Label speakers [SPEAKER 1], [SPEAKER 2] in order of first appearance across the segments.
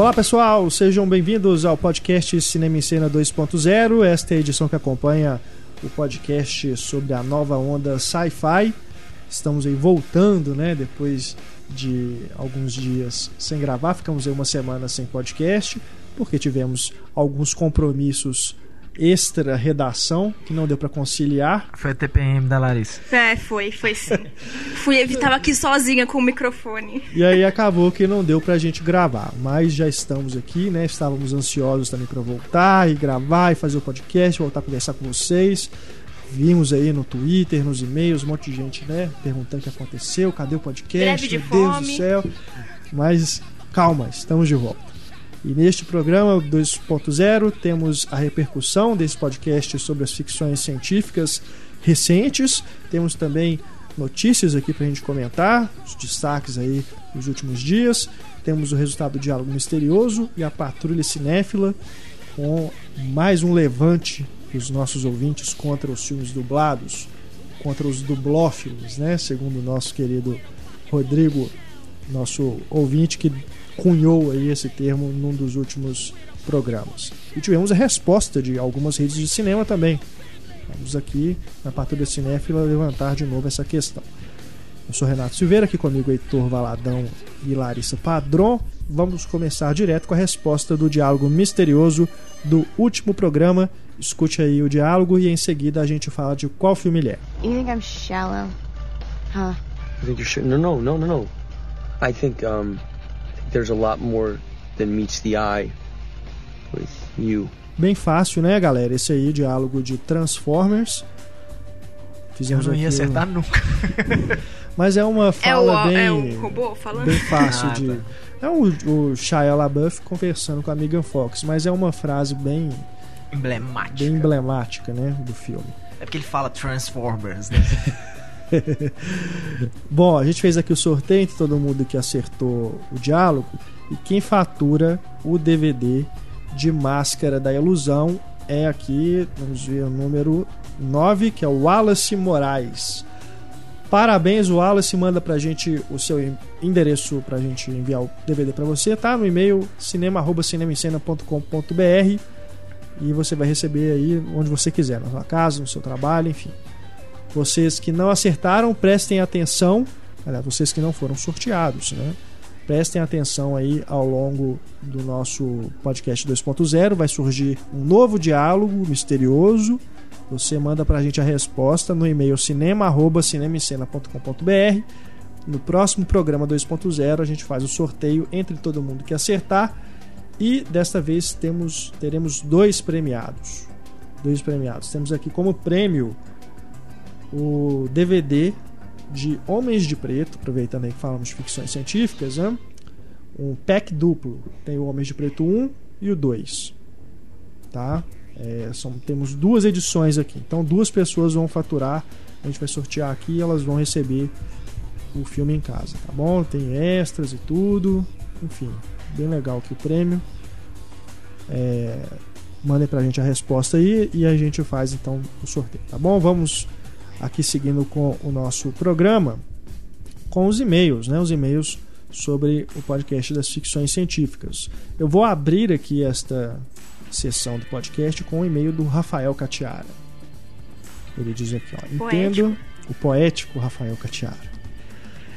[SPEAKER 1] Olá pessoal, sejam bem-vindos ao podcast Cinema em Cena 2.0. Esta é a edição que acompanha o podcast sobre a nova onda sci-fi. Estamos aí voltando, né? Depois de alguns dias sem gravar, ficamos aí uma semana sem podcast, porque tivemos alguns compromissos extra redação que não deu para conciliar.
[SPEAKER 2] Foi a TPM da Larissa.
[SPEAKER 3] É, foi, foi sim. Fui, tava aqui sozinha com o microfone.
[SPEAKER 1] E aí acabou que não deu pra gente gravar, mas já estamos aqui, né? Estávamos ansiosos também para voltar e gravar e fazer o podcast, voltar a conversar com vocês. Vimos aí no Twitter, nos e-mails, um monte de gente, né, perguntando o que aconteceu, cadê o podcast? Meu Deus do céu. Mas calma, estamos de volta. E neste programa 2.0 temos a repercussão desse podcast sobre as ficções científicas recentes. Temos também notícias aqui para a gente comentar, os destaques aí dos últimos dias. Temos o resultado do diálogo misterioso e a patrulha cinéfila com mais um levante dos nossos ouvintes contra os filmes dublados, contra os dublófilos, né? Segundo o nosso querido Rodrigo, nosso ouvinte que cunhou aí esse termo num dos últimos programas. E tivemos a resposta de algumas redes de cinema também. Vamos aqui na Patrulha Cinéfila levantar de novo essa questão. Eu sou Renato Silveira, aqui comigo Heitor Valadão e Larissa Padron. Vamos começar direto com a resposta do diálogo misterioso do último programa. Escute aí o diálogo e em seguida a gente fala de qual filme ele é.
[SPEAKER 4] You think I'm shallow? Huh?
[SPEAKER 5] I think you're sure. No, no, no, no, no. I think um, I think there's a lot more than meets the eye with you.
[SPEAKER 1] Bem fácil, né, galera? Esse aí, diálogo de Transformers.
[SPEAKER 2] Eu
[SPEAKER 1] Fizemos
[SPEAKER 2] não ia
[SPEAKER 1] aqui
[SPEAKER 2] acertar nunca.
[SPEAKER 1] Mas é uma
[SPEAKER 3] É o,
[SPEAKER 1] fala bem,
[SPEAKER 3] é o robô falando?
[SPEAKER 1] bem fácil
[SPEAKER 2] Ah,
[SPEAKER 1] de.
[SPEAKER 2] tá.
[SPEAKER 1] É o, o Shia LaBeouf conversando com a Megan Fox, mas é uma frase bem,
[SPEAKER 2] Emblemático.
[SPEAKER 1] bem emblemática, né, do filme.
[SPEAKER 2] É porque ele fala Transformers, né?
[SPEAKER 1] Bom, a gente fez aqui o sorteio entre todo mundo que acertou o diálogo e quem fatura o DVD de Máscara da Ilusão é aqui, vamos ver o número 9, que é o Wallace Moraes. Parabéns, Wallace, manda pra gente o seu en- endereço pra gente enviar o DVD pra você, tá? No e-mail cinema@cinemascena.com.br e você vai receber aí onde você quiser, na sua casa, no seu trabalho, enfim. Vocês que não acertaram, prestem atenção. Aliás, vocês que não foram sorteados, né? Prestem atenção aí ao longo do nosso podcast 2.0. Vai surgir um novo diálogo misterioso. Você manda pra gente a resposta no e-mail cinema.cinemicena.com.br. No próximo programa 2.0 a gente faz o sorteio entre todo mundo que acertar. E desta vez temos, teremos dois premiados. Dois premiados. Temos aqui como prêmio o DVD de Homens de Preto, aproveitando aí que falamos de ficções científicas, né? um pack duplo. Tem o Homens de Preto 1 e o 2. Tá? É, são, temos duas edições aqui. Então duas pessoas vão faturar. A gente vai sortear aqui e elas vão receber o filme em casa, tá bom? Tem extras e tudo. Enfim, bem legal aqui o prêmio. É, mandem pra gente a resposta aí e a gente faz então o sorteio, tá bom? Vamos aqui seguindo com o nosso programa com os e-mails, né? Os e-mails sobre o podcast das ficções científicas. Eu vou abrir aqui esta sessão do podcast com o e-mail do Rafael Catiara. Ele diz aqui, ó, entendo o poético Rafael Catiara.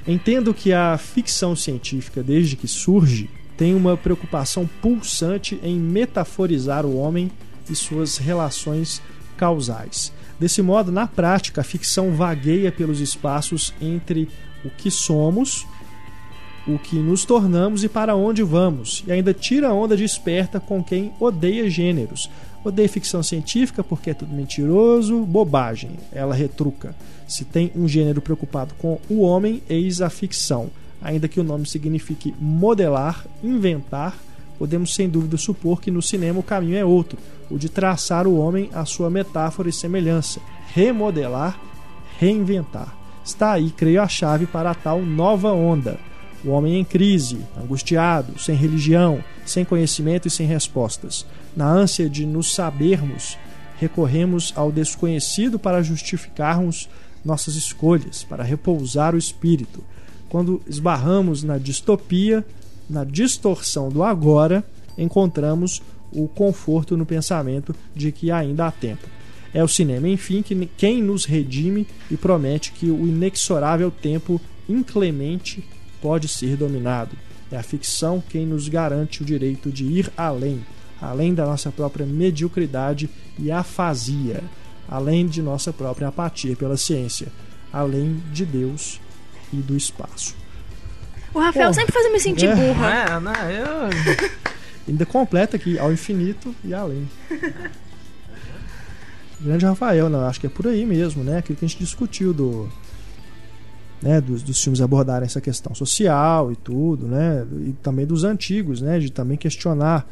[SPEAKER 1] Entendo que a ficção científica, desde que surge, tem uma preocupação pulsante em metaforizar o homem e suas relações causais. Desse modo, na prática, a ficção vagueia pelos espaços entre o que somos, o que nos tornamos e para onde vamos, e ainda tira a onda de esperta com quem odeia gêneros. Odeia ficção científica porque é tudo mentiroso, bobagem. Ela retruca. Se tem um gênero preocupado com o homem, eis a ficção. Ainda que o nome signifique modelar, inventar, podemos sem dúvida supor que no cinema o caminho é outro, o de traçar o homem à sua metáfora e semelhança, remodelar, reinventar. Está aí, creio, a chave para a tal nova onda. O homem em crise, angustiado, sem religião, sem conhecimento e sem respostas. Na ânsia de nos sabermos, recorremos ao desconhecido para justificarmos nossas escolhas, para repousar o espírito. Quando esbarramos na distopia, na distorção do agora, encontramos o conforto no pensamento de que ainda há tempo. É o cinema, enfim, que quem nos redime e promete que o inexorável tempo inclemente pode ser dominado. É a ficção quem nos garante o direito de ir além, além da nossa própria mediocridade e afasia, além de nossa própria apatia pela ciência, além de Deus e do espaço.
[SPEAKER 3] O Rafael
[SPEAKER 1] Pô,
[SPEAKER 3] sempre faz eu me sentir
[SPEAKER 1] é.
[SPEAKER 3] burra.
[SPEAKER 2] É, não, eu.
[SPEAKER 1] Ainda completa aqui, ao infinito e além. Grande Rafael, não, acho que é por aí mesmo, né? Aquilo que a gente discutiu do. Né, dos, dos filmes abordarem essa questão social e tudo, né? E também dos antigos, né? De também questionar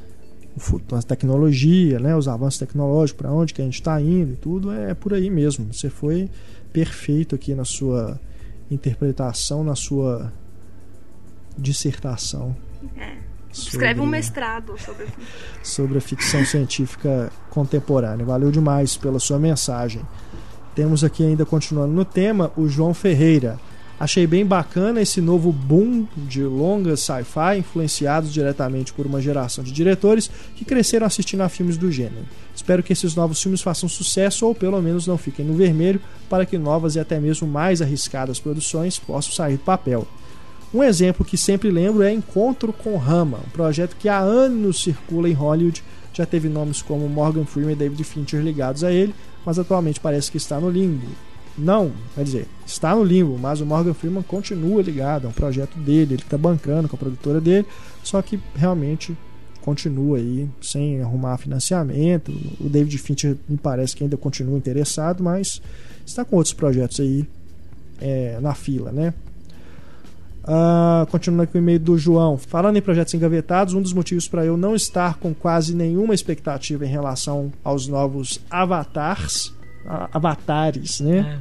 [SPEAKER 1] a tecnologia, né? Os avanços tecnológicos, para onde que a gente está indo e tudo, é, por aí mesmo. Você foi perfeito aqui na sua interpretação, na sua dissertação.
[SPEAKER 3] É. Escreve um mestrado sobre.
[SPEAKER 1] sobre a ficção científica contemporânea. Valeu demais pela sua mensagem. Temos aqui ainda continuando no tema o João Ferreira. Achei bem bacana esse novo boom de longas sci-fi influenciados diretamente por uma geração de diretores que cresceram assistindo a filmes do gênero. Espero que esses novos filmes façam sucesso ou pelo menos não fiquem no vermelho para que novas e até mesmo mais arriscadas produções possam sair do papel. Um exemplo que sempre lembro é Encontro com Rama, um projeto que há anos circula em Hollywood, já teve nomes como Morgan Freeman e David Fincher ligados a ele, mas atualmente parece que está no limbo. Não, quer dizer, está no limbo, mas o Morgan Freeman continua ligado, é um projeto dele, ele está bancando com a produtora dele, só que realmente continua aí sem arrumar financiamento. O David Fincher me parece que ainda continua interessado, mas está com outros projetos aí é, na fila, né? Ah, continuando aqui o e-mail do João. Falando em projetos engavetados, um dos motivos para eu não estar com quase nenhuma expectativa em relação aos novos avatars, avatares, né?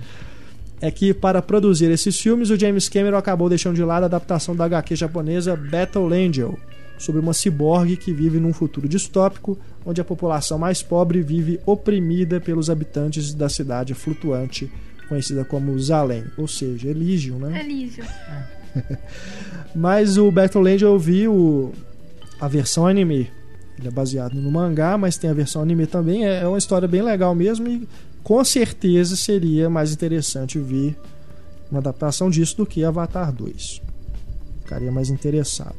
[SPEAKER 1] É. que para produzir esses filmes, o James Cameron acabou deixando de lado a adaptação da HQ japonesa Battle Angel, sobre uma ciborgue que vive num futuro distópico, onde a população mais pobre vive oprimida pelos habitantes da cidade flutuante conhecida como Zalem, ou seja, Elysium, né?
[SPEAKER 3] Elísio.
[SPEAKER 1] Mas o Battle Angel eu vi o, a versão anime. Ele é baseado no mangá, mas tem a versão anime também. É é uma história bem legal mesmo e com certeza seria mais interessante ver uma adaptação disso do que Avatar 2. Ficaria mais interessado.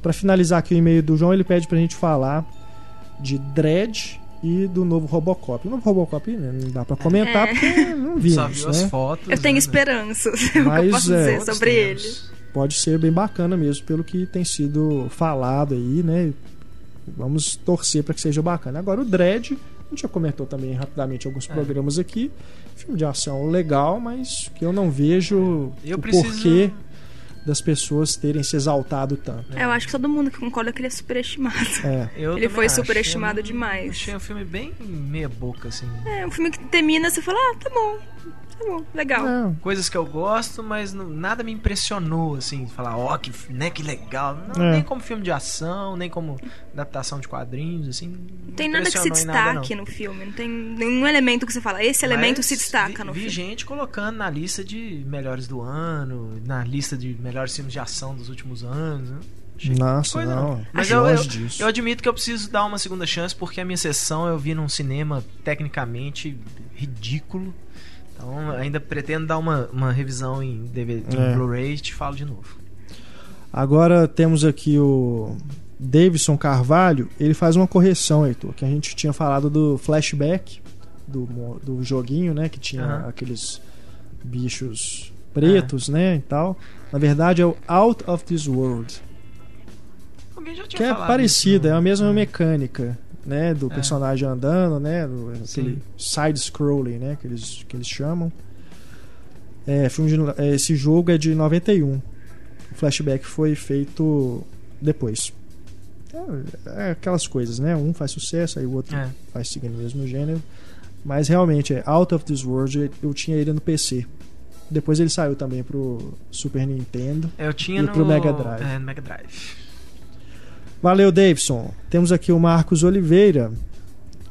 [SPEAKER 1] Para finalizar aqui o e-mail do João, ele pede pra gente falar de Dredd e do novo Robocop. O novo Robocop né, não dá pra comentar
[SPEAKER 3] É.
[SPEAKER 1] porque não vimos,
[SPEAKER 2] Só viu
[SPEAKER 1] né?
[SPEAKER 2] as fotos.
[SPEAKER 3] Eu tenho
[SPEAKER 2] né?
[SPEAKER 3] esperanças. O que
[SPEAKER 1] Mas,
[SPEAKER 3] eu posso
[SPEAKER 1] é,
[SPEAKER 3] dizer sobre ele.
[SPEAKER 1] pode ser bem bacana mesmo, pelo que tem sido falado aí, né? Vamos torcer para que seja bacana. Agora, o Dredd, a gente já comentou também rapidamente alguns
[SPEAKER 2] É.
[SPEAKER 1] programas aqui. Filme de ação legal, mas que eu não vejo
[SPEAKER 2] Eu
[SPEAKER 1] o
[SPEAKER 2] preciso-
[SPEAKER 1] porquê das pessoas terem se exaltado tanto.
[SPEAKER 3] É, Eu acho que todo mundo que concorda que ele é superestimado.
[SPEAKER 1] É,
[SPEAKER 2] Eu
[SPEAKER 3] Ele foi superestimado
[SPEAKER 2] Eu
[SPEAKER 3] demais.
[SPEAKER 2] Achei um filme bem meia boca, assim.
[SPEAKER 3] É um filme que termina e você fala, ah, tá bom. Tá bom, legal.
[SPEAKER 1] é,
[SPEAKER 2] Coisas que eu gosto, mas não- nada me impressionou, assim. Falar, ó, que, né, que legal. Não,
[SPEAKER 1] É.
[SPEAKER 2] Nem como filme de ação, nem como adaptação de quadrinhos, assim.
[SPEAKER 3] Não tem nada que se
[SPEAKER 2] em nada, não.
[SPEAKER 3] destaque no filme. Não tem nenhum elemento que você fala, esse elemento
[SPEAKER 2] Mas
[SPEAKER 3] se destaca
[SPEAKER 2] vi,
[SPEAKER 3] no
[SPEAKER 2] vi
[SPEAKER 3] filme.
[SPEAKER 2] gente colocando na lista de melhores do ano, na lista de melhores filmes de ação dos últimos anos. Né? Achei
[SPEAKER 1] nossa,
[SPEAKER 2] coisa,
[SPEAKER 1] não.
[SPEAKER 2] Mas
[SPEAKER 1] é
[SPEAKER 2] eu, eu, eu admito que eu preciso dar uma segunda chance porque a minha sessão eu vi num cinema tecnicamente ridículo. Então ainda pretendo dar uma, uma revisão em, DVD, em
[SPEAKER 1] É.
[SPEAKER 2] Blu-ray e te falo de novo.
[SPEAKER 1] Agora temos aqui o Davidson Carvalho. Ele faz uma correção, Heitor, que a gente tinha falado do flashback do, do joguinho, né? Que tinha
[SPEAKER 2] Aham.
[SPEAKER 1] aqueles bichos pretos, né? E tal. Na verdade é o Out of This World.
[SPEAKER 2] Alguém já tinha
[SPEAKER 1] Que é parecida,
[SPEAKER 2] isso,
[SPEAKER 1] é a mesma
[SPEAKER 2] né?
[SPEAKER 1] mecânica, né? Do
[SPEAKER 2] É.
[SPEAKER 1] personagem andando, né? do- aquele
[SPEAKER 2] Sim.
[SPEAKER 1] side-scrolling, né? Que eles, que eles chamam. É, filme de- é, esse jogo é de 91. O flashback foi feito depois. É, é aquelas coisas, né? Um faz sucesso, aí o outro
[SPEAKER 2] É.
[SPEAKER 1] vai seguindo o mesmo gênero. Mas realmente, é Out of This World eu tinha ele no PC. Depois ele saiu também pro Super Nintendo.
[SPEAKER 2] Eu tinha
[SPEAKER 1] E
[SPEAKER 2] no
[SPEAKER 1] pro Mega Drive.
[SPEAKER 2] É, no Mega Drive.
[SPEAKER 1] Valeu, Davidson. Temos aqui o Marcos Oliveira.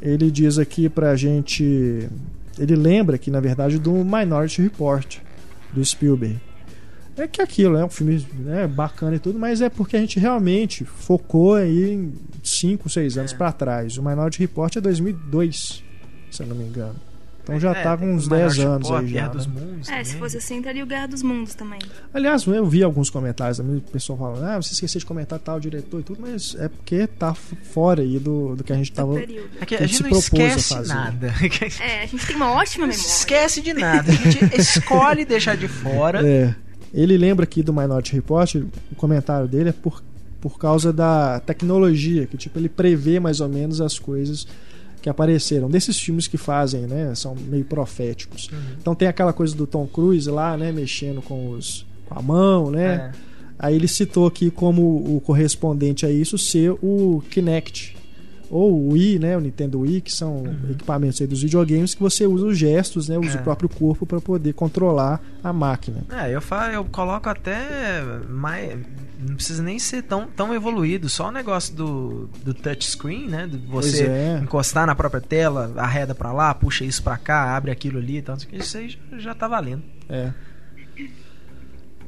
[SPEAKER 1] Ele diz aqui pra gente. Ele lembra aqui, na verdade, do Minority Report do Spielberg. É que aquilo é um filme né, bacana e tudo, mas é porque a gente realmente focou aí em 5, 6 anos
[SPEAKER 2] É.
[SPEAKER 1] pra trás. O Minority Report é 2002, se eu não me engano. Então já
[SPEAKER 2] É,
[SPEAKER 1] tá com uns
[SPEAKER 2] o Minority
[SPEAKER 1] 10 anos
[SPEAKER 2] Report,
[SPEAKER 1] aí já.
[SPEAKER 2] Guerra dos
[SPEAKER 1] né?
[SPEAKER 2] Mundos.
[SPEAKER 3] É, se
[SPEAKER 2] também.
[SPEAKER 3] fosse assim, entraria o Guerra dos Mundos também.
[SPEAKER 1] Aliás, eu vi alguns comentários também, o pessoal falando, ah, você esqueceu de comentar tal diretor e tudo, mas é porque tá fora aí do, do que a gente tava.
[SPEAKER 2] É que a
[SPEAKER 1] ele
[SPEAKER 2] gente
[SPEAKER 1] se
[SPEAKER 2] não
[SPEAKER 1] propôs a
[SPEAKER 2] esquece
[SPEAKER 1] fazer.
[SPEAKER 2] nada.
[SPEAKER 3] É, a gente tem uma ótima memória.
[SPEAKER 2] esquece de nada. A gente escolhe deixar de fora.
[SPEAKER 1] É. Ele lembra aqui do Minority Report, o comentário dele é por, por causa da tecnologia, que tipo, ele prevê mais ou menos as coisas que apareceram. Desses filmes que fazem, né, são meio proféticos. Então tem aquela coisa do Tom Cruise lá, né, mexendo com os com a mão, né?
[SPEAKER 2] É.
[SPEAKER 1] Aí ele citou aqui como o correspondente a isso ser o Kinect ou o Wii, né, o Nintendo Wii, que são equipamentos aí dos videogames que você usa os gestos, né, usa
[SPEAKER 2] Uhum. É.
[SPEAKER 1] o próprio corpo para poder controlar a máquina.
[SPEAKER 2] É, eu, fa eu coloco até mais. Não precisa nem ser tão, tão evoluído. Só o negócio do, do touchscreen, né? De você
[SPEAKER 1] é.
[SPEAKER 2] encostar na própria tela, arreda pra lá, puxa isso pra cá, abre aquilo ali e tal. Isso aí já, já tá valendo.
[SPEAKER 1] É.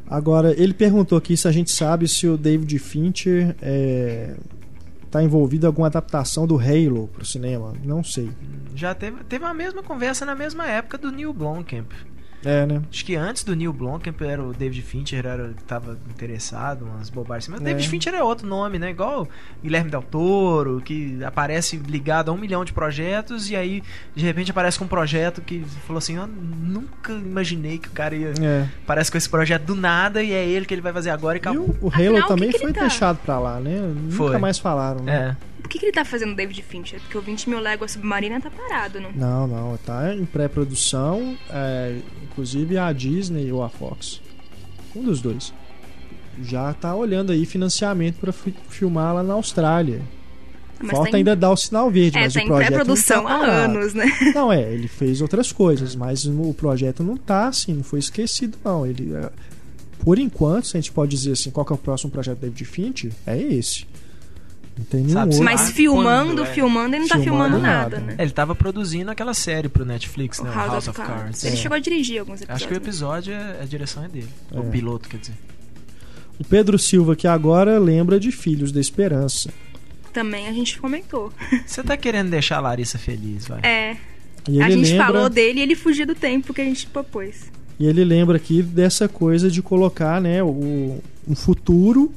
[SPEAKER 1] Agora, ele perguntou aqui se a gente sabe se o David Fincher é, tá envolvido alguma adaptação do Halo pro cinema. Não sei.
[SPEAKER 2] Já teve, teve a mesma conversa na mesma época do Neil Blomkamp.
[SPEAKER 1] É, né?
[SPEAKER 2] Acho que antes do Neil Blomkamp era o David Fincher era que tava interessado, umas bobagens. Mas o
[SPEAKER 1] É.
[SPEAKER 2] David Fincher é outro nome, né? Igual Guilherme Del Toro, que aparece ligado a um milhão de projetos e aí de repente aparece com um projeto que falou assim: Eu nunca imaginei que o cara ia.
[SPEAKER 1] É.
[SPEAKER 2] Aparece com esse projeto do nada e é ele que ele vai fazer agora e
[SPEAKER 1] E
[SPEAKER 2] acabou.
[SPEAKER 1] o, o
[SPEAKER 3] Afinal,
[SPEAKER 1] Halo
[SPEAKER 3] o
[SPEAKER 1] também
[SPEAKER 3] que que
[SPEAKER 1] foi
[SPEAKER 3] tá?
[SPEAKER 1] deixado pra lá, né? Nunca
[SPEAKER 2] Foi.
[SPEAKER 1] mais falaram, né?
[SPEAKER 2] É.
[SPEAKER 3] Por que, que ele tá fazendo David Fincher? Porque o 20 mil léguas submarina tá parado, não?
[SPEAKER 1] Não, não, tá em pré-produção, é, inclusive a Disney ou a Fox. Um dos dois. Já tá olhando aí financiamento fi- filmar lá na Austrália.
[SPEAKER 3] Mas
[SPEAKER 1] Falta ainda dar o sinal verde,
[SPEAKER 3] É,
[SPEAKER 1] mas
[SPEAKER 3] tá
[SPEAKER 1] o projeto
[SPEAKER 3] pré-produção
[SPEAKER 1] não tá
[SPEAKER 3] há anos, né?
[SPEAKER 1] Não, é, ele fez outras coisas, mas o projeto não tá assim, não foi esquecido, não. Ele, é, por enquanto, se a gente pode dizer assim, qual que é o próximo projeto do David Fincher, é esse. Não tem nenhum
[SPEAKER 2] Sabe,
[SPEAKER 1] outro.
[SPEAKER 3] Mas
[SPEAKER 2] Ah,
[SPEAKER 3] filmando,
[SPEAKER 2] quando, é?
[SPEAKER 3] filmando, ele não tá
[SPEAKER 1] Filmando
[SPEAKER 3] filmando
[SPEAKER 1] nada.
[SPEAKER 3] nada, né?
[SPEAKER 2] É, Ele tava produzindo aquela série pro Netflix,
[SPEAKER 3] O
[SPEAKER 2] né?
[SPEAKER 3] House, of, Cards. Ele
[SPEAKER 1] É.
[SPEAKER 3] chegou a dirigir alguns episódios.
[SPEAKER 2] Acho que o
[SPEAKER 3] né?
[SPEAKER 2] episódio, é, a direção é dele.
[SPEAKER 1] É.
[SPEAKER 2] O piloto, quer dizer.
[SPEAKER 1] O Pedro Silva, que agora lembra de Filhos da Esperança.
[SPEAKER 3] Também a gente comentou.
[SPEAKER 2] Você tá querendo deixar a Larissa feliz, vai.
[SPEAKER 3] É,
[SPEAKER 1] E
[SPEAKER 3] a
[SPEAKER 1] ele
[SPEAKER 3] gente
[SPEAKER 1] lembra,
[SPEAKER 3] falou dele e ele fugiu do tempo que a gente propôs.
[SPEAKER 1] E ele lembra aqui dessa coisa de colocar, né, o, um futuro.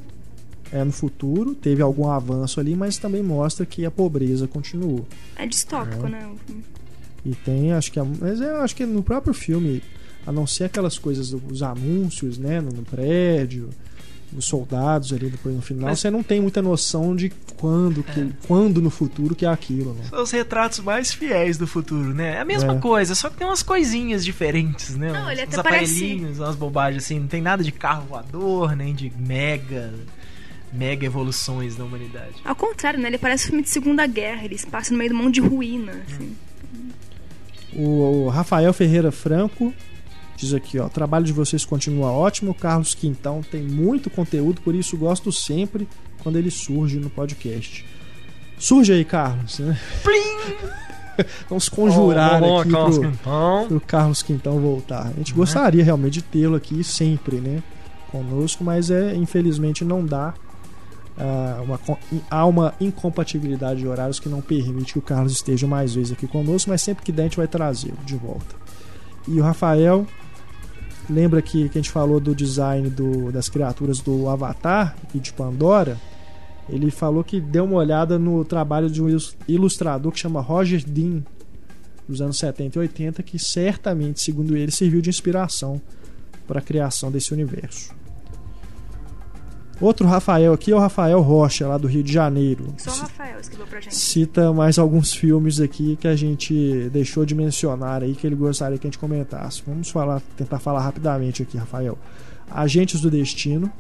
[SPEAKER 1] É, no futuro, teve algum avanço ali, mas também mostra que a pobreza continuou.
[SPEAKER 3] É distópico,
[SPEAKER 1] É.
[SPEAKER 3] né?
[SPEAKER 1] E tem, acho que. Mas eu acho que no próprio filme, a não ser aquelas coisas dos anúncios, né, no, no prédio, os soldados ali depois no final,
[SPEAKER 2] Mas-
[SPEAKER 1] você não tem muita noção de quando, que,
[SPEAKER 2] É.
[SPEAKER 1] quando no futuro que é aquilo, né?
[SPEAKER 2] São os retratos mais fiéis do futuro, né? É a mesma
[SPEAKER 1] É.
[SPEAKER 2] coisa, só que tem umas coisinhas diferentes, né?
[SPEAKER 3] Não,
[SPEAKER 2] uns,
[SPEAKER 3] ele até
[SPEAKER 2] uns
[SPEAKER 3] parece-
[SPEAKER 2] aparelhinhos, umas bobagens assim. Não tem nada de carro voador, nem de mega, mega evoluções da humanidade.
[SPEAKER 3] Ao contrário, né? Ele parece um filme de Segunda Guerra. Ele se passa no meio de um monte de ruína, assim.
[SPEAKER 1] O, o Rafael Ferreira Franco diz aqui, ó, o trabalho de vocês continua ótimo. O Carlos Quintão tem muito conteúdo, por isso gosto sempre quando ele surge no podcast. Surge aí, Carlos. Né? Vamos conjurar
[SPEAKER 2] Oh,
[SPEAKER 1] aqui
[SPEAKER 2] Carlos
[SPEAKER 1] pro,
[SPEAKER 2] Quintão.
[SPEAKER 1] pro Carlos Quintão voltar. A gente
[SPEAKER 2] Né?
[SPEAKER 1] gostaria realmente de tê-lo aqui sempre, né? Conosco, mas é infelizmente não dá. Ah, uma, há uma incompatibilidade de horários que não permite que o Carlos esteja mais vezes aqui conosco, mas sempre que der a gente vai trazê-lo de volta. E o Rafael lembra que, que a gente falou do design do- das criaturas do Avatar e de Pandora. Ele falou que deu uma olhada no trabalho de um ilus- ilustrador que chama Roger Dean, dos anos 70 e 80, que certamente, segundo ele, serviu de inspiração para a criação desse universo. Outro Rafael aqui é o Rafael Rocha, lá do Rio de Janeiro.
[SPEAKER 3] Só o Rafael escreveu pra gente.
[SPEAKER 1] Cita mais alguns filmes aqui que a gente deixou de mencionar aí que ele gostaria que a gente comentasse. Vamos falar, tentar falar rapidamente aqui, Rafael. Agentes do Destino,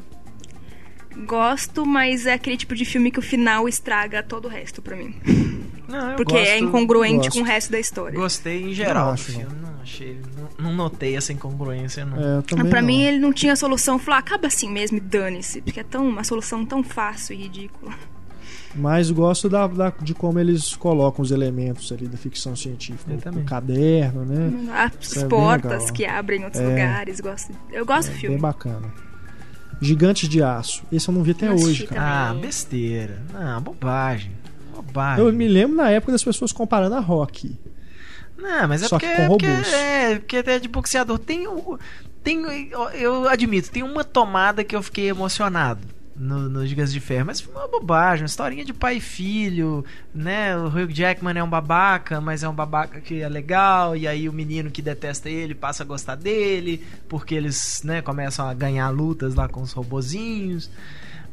[SPEAKER 3] Gosto, mas é aquele tipo de filme que o final estraga todo o resto pra mim.
[SPEAKER 2] Não,
[SPEAKER 3] Porque é
[SPEAKER 2] gosto-
[SPEAKER 3] incongruente
[SPEAKER 1] gosto.
[SPEAKER 3] com o resto da história.
[SPEAKER 2] Gostei em geral
[SPEAKER 1] Não
[SPEAKER 2] do
[SPEAKER 1] acho,
[SPEAKER 2] filme. Não achei. Não, não notei essa incongruência, não.
[SPEAKER 1] é, também
[SPEAKER 3] pra
[SPEAKER 1] não.
[SPEAKER 3] mim, ele não tinha solução. Falou, acaba assim mesmo e dane-se. Porque é tão, uma solução tão fácil e ridícula.
[SPEAKER 1] Mas gosto da, da- de como eles colocam os elementos ali da ficção científica. O, o caderno, né?
[SPEAKER 3] As
[SPEAKER 1] Isso é bem
[SPEAKER 3] portas que abrem em outros
[SPEAKER 1] É.
[SPEAKER 3] lugares. Gosto, eu gosto do
[SPEAKER 1] Bem
[SPEAKER 3] filme.
[SPEAKER 1] bacana. Gigantes de Aço. Esse eu não vi até hoje, cara.
[SPEAKER 2] Ah,
[SPEAKER 3] também.
[SPEAKER 2] besteira. Não, bobagem. Bobagem.
[SPEAKER 1] Eu me lembro na época das pessoas comparando a Rock.
[SPEAKER 2] Não, mas é
[SPEAKER 1] Só que
[SPEAKER 2] porque,
[SPEAKER 1] com
[SPEAKER 2] porque
[SPEAKER 1] robôs.
[SPEAKER 2] é porque é de boxeador. Tem. Tem, eu- eu admito, tem uma tomada que eu fiquei emocionado no, no Gigas de Ferro, mas foi uma bobagem, uma historinha de pai e filho, né? O Hugh Jackman é um babaca, mas é um babaca que é legal, e aí o menino que detesta ele passa a gostar dele, porque eles, né, começam a ganhar lutas lá com os robozinhos.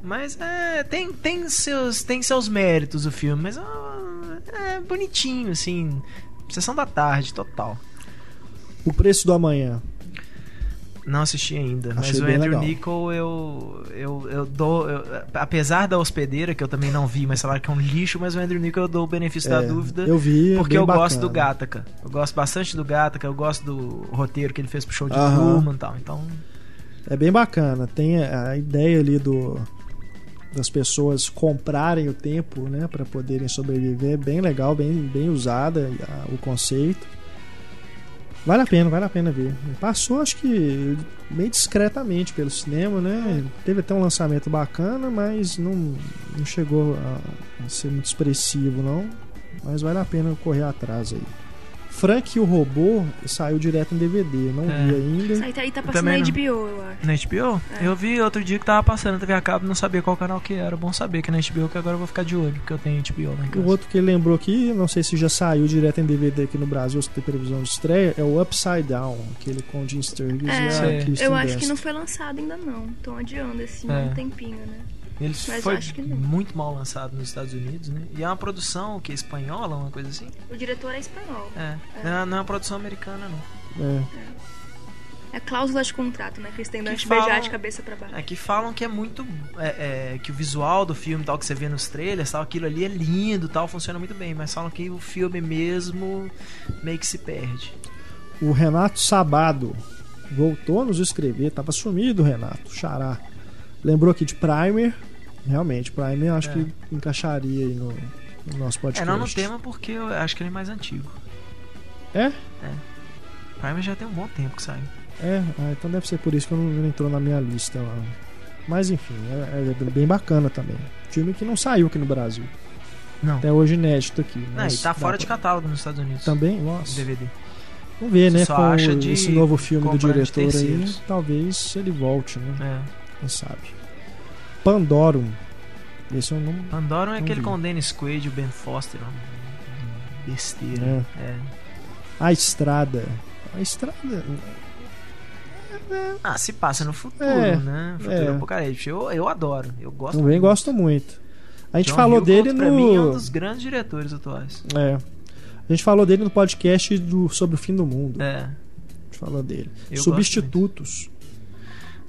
[SPEAKER 2] Mas é, tem, tem, seus, tem seus méritos o filme, mas ah, é bonitinho, assim. Sessão da tarde, total.
[SPEAKER 1] O Preço do Amanhã.
[SPEAKER 2] Não assisti ainda,
[SPEAKER 1] Achei
[SPEAKER 2] mas o Andrew
[SPEAKER 1] legal.
[SPEAKER 2] Nichol eu, eu, eu dou. eu- apesar da hospedeira, que eu também não vi, mas falaram que é um lixo, mas o Andrew Nichol eu dou o benefício da
[SPEAKER 1] É,
[SPEAKER 2] dúvida.
[SPEAKER 1] Eu vi. é
[SPEAKER 2] Porque eu gosto
[SPEAKER 1] bacana.
[SPEAKER 2] do Gataca. Eu gosto bastante do Gataca, eu gosto do roteiro que ele fez pro show de. Truman e tal. Então,
[SPEAKER 1] É bem bacana. Tem a ideia ali do das pessoas comprarem o tempo, né, para poderem sobreviver, bem legal, bem bem usada o conceito. Vale a pena, vale a pena ver. Passou, acho que meio discretamente pelo cinema, né? Teve até um lançamento bacana, mas não, não chegou a ser muito expressivo, não. Mas vale a pena correr atrás aí. Frank e o Robô saiu direto em DVD, não
[SPEAKER 2] É.
[SPEAKER 1] vi ainda.
[SPEAKER 3] Isso aí tá, aí tá passando na. HBO, eu acho.
[SPEAKER 2] na HBO,
[SPEAKER 3] É.
[SPEAKER 2] eu vi outro dia que tava passando na TV a cabo, não sabia qual canal que era. Bom saber que é na HBO, que agora eu vou ficar de olho, porque eu tenho HBO lá em
[SPEAKER 1] O
[SPEAKER 2] casa.
[SPEAKER 1] outro que ele lembrou aqui, não sei se já saiu direto em DVD aqui no Brasil, se tem previsão de estreia, é o Upside Down, aquele com o Jim Sturgis
[SPEAKER 3] É,
[SPEAKER 1] e a
[SPEAKER 3] Eu acho que não foi lançado ainda não. Estão adiando esse
[SPEAKER 2] É.
[SPEAKER 3] um tempinho, né?
[SPEAKER 2] Ele
[SPEAKER 3] Mas
[SPEAKER 2] foi
[SPEAKER 3] acho que não.
[SPEAKER 2] muito mal lançado nos Estados Unidos, né? E é uma produção que é espanhola, uma coisa assim.
[SPEAKER 3] O diretor é espanhol.
[SPEAKER 2] É. Não, não é uma produção americana, não.
[SPEAKER 1] É.
[SPEAKER 3] É cláusula de contrato, né? Que eles têm
[SPEAKER 2] Que
[SPEAKER 3] de
[SPEAKER 2] falam-
[SPEAKER 3] beijar de cabeça pra baixo.
[SPEAKER 2] É que falam que é muito. é, é, que o visual do filme, tal, que você vê nos trailers, tal, aquilo ali é lindo tal, funciona muito bem. Mas falam que o filme mesmo meio que se perde.
[SPEAKER 1] O Renato Sabado voltou a nos escrever, tava sumido o Renato, xará. Lembrou aqui de Primer, realmente, Primer eu acho
[SPEAKER 2] É.
[SPEAKER 1] que encaixaria aí no, no nosso podcast.
[SPEAKER 2] É, não no tema porque eu acho que ele é mais antigo.
[SPEAKER 1] É?
[SPEAKER 2] Primer já tem um bom tempo que saiu.
[SPEAKER 1] É, ah, então deve ser por isso que não, não entrou na minha lista lá. Mas enfim, é, é bem bacana também. Filme que não saiu aqui no Brasil.
[SPEAKER 2] Não.
[SPEAKER 1] Até hoje inédito aqui.
[SPEAKER 2] Não,
[SPEAKER 1] mas
[SPEAKER 2] e tá fora de
[SPEAKER 1] pra-
[SPEAKER 2] catálogo nos Estados Unidos.
[SPEAKER 1] Também? Nossa.
[SPEAKER 2] DVD.
[SPEAKER 1] Vamos ver, né?
[SPEAKER 2] Só
[SPEAKER 1] Com
[SPEAKER 2] acha de
[SPEAKER 1] esse novo filme do
[SPEAKER 2] de
[SPEAKER 1] diretor aí, talvez ele volte, né?
[SPEAKER 2] É.
[SPEAKER 1] Quem sabe. Pandorum. Esse eu não.
[SPEAKER 2] Pandora é
[SPEAKER 1] Não
[SPEAKER 2] aquele
[SPEAKER 1] vi.
[SPEAKER 2] com o Dennis Quaid e o Ben Foster. Besteira.
[SPEAKER 1] É.
[SPEAKER 2] É.
[SPEAKER 1] A Estrada. A Estrada.
[SPEAKER 2] Ah, se passa no futuro,
[SPEAKER 1] É,
[SPEAKER 2] né? Futuro
[SPEAKER 1] é.
[SPEAKER 2] apocalipse. Eu, eu adoro. Eu gosto
[SPEAKER 1] Também
[SPEAKER 2] muito.
[SPEAKER 1] gosto muito. A gente
[SPEAKER 2] John
[SPEAKER 1] falou
[SPEAKER 2] Hughes,
[SPEAKER 1] dele
[SPEAKER 2] pra mim, é um
[SPEAKER 1] no.
[SPEAKER 2] dos grandes diretores atuais.
[SPEAKER 1] É. A gente falou dele no podcast do... sobre o fim do mundo.
[SPEAKER 2] É.
[SPEAKER 1] A gente falou dele.
[SPEAKER 2] Eu
[SPEAKER 1] Substitutos.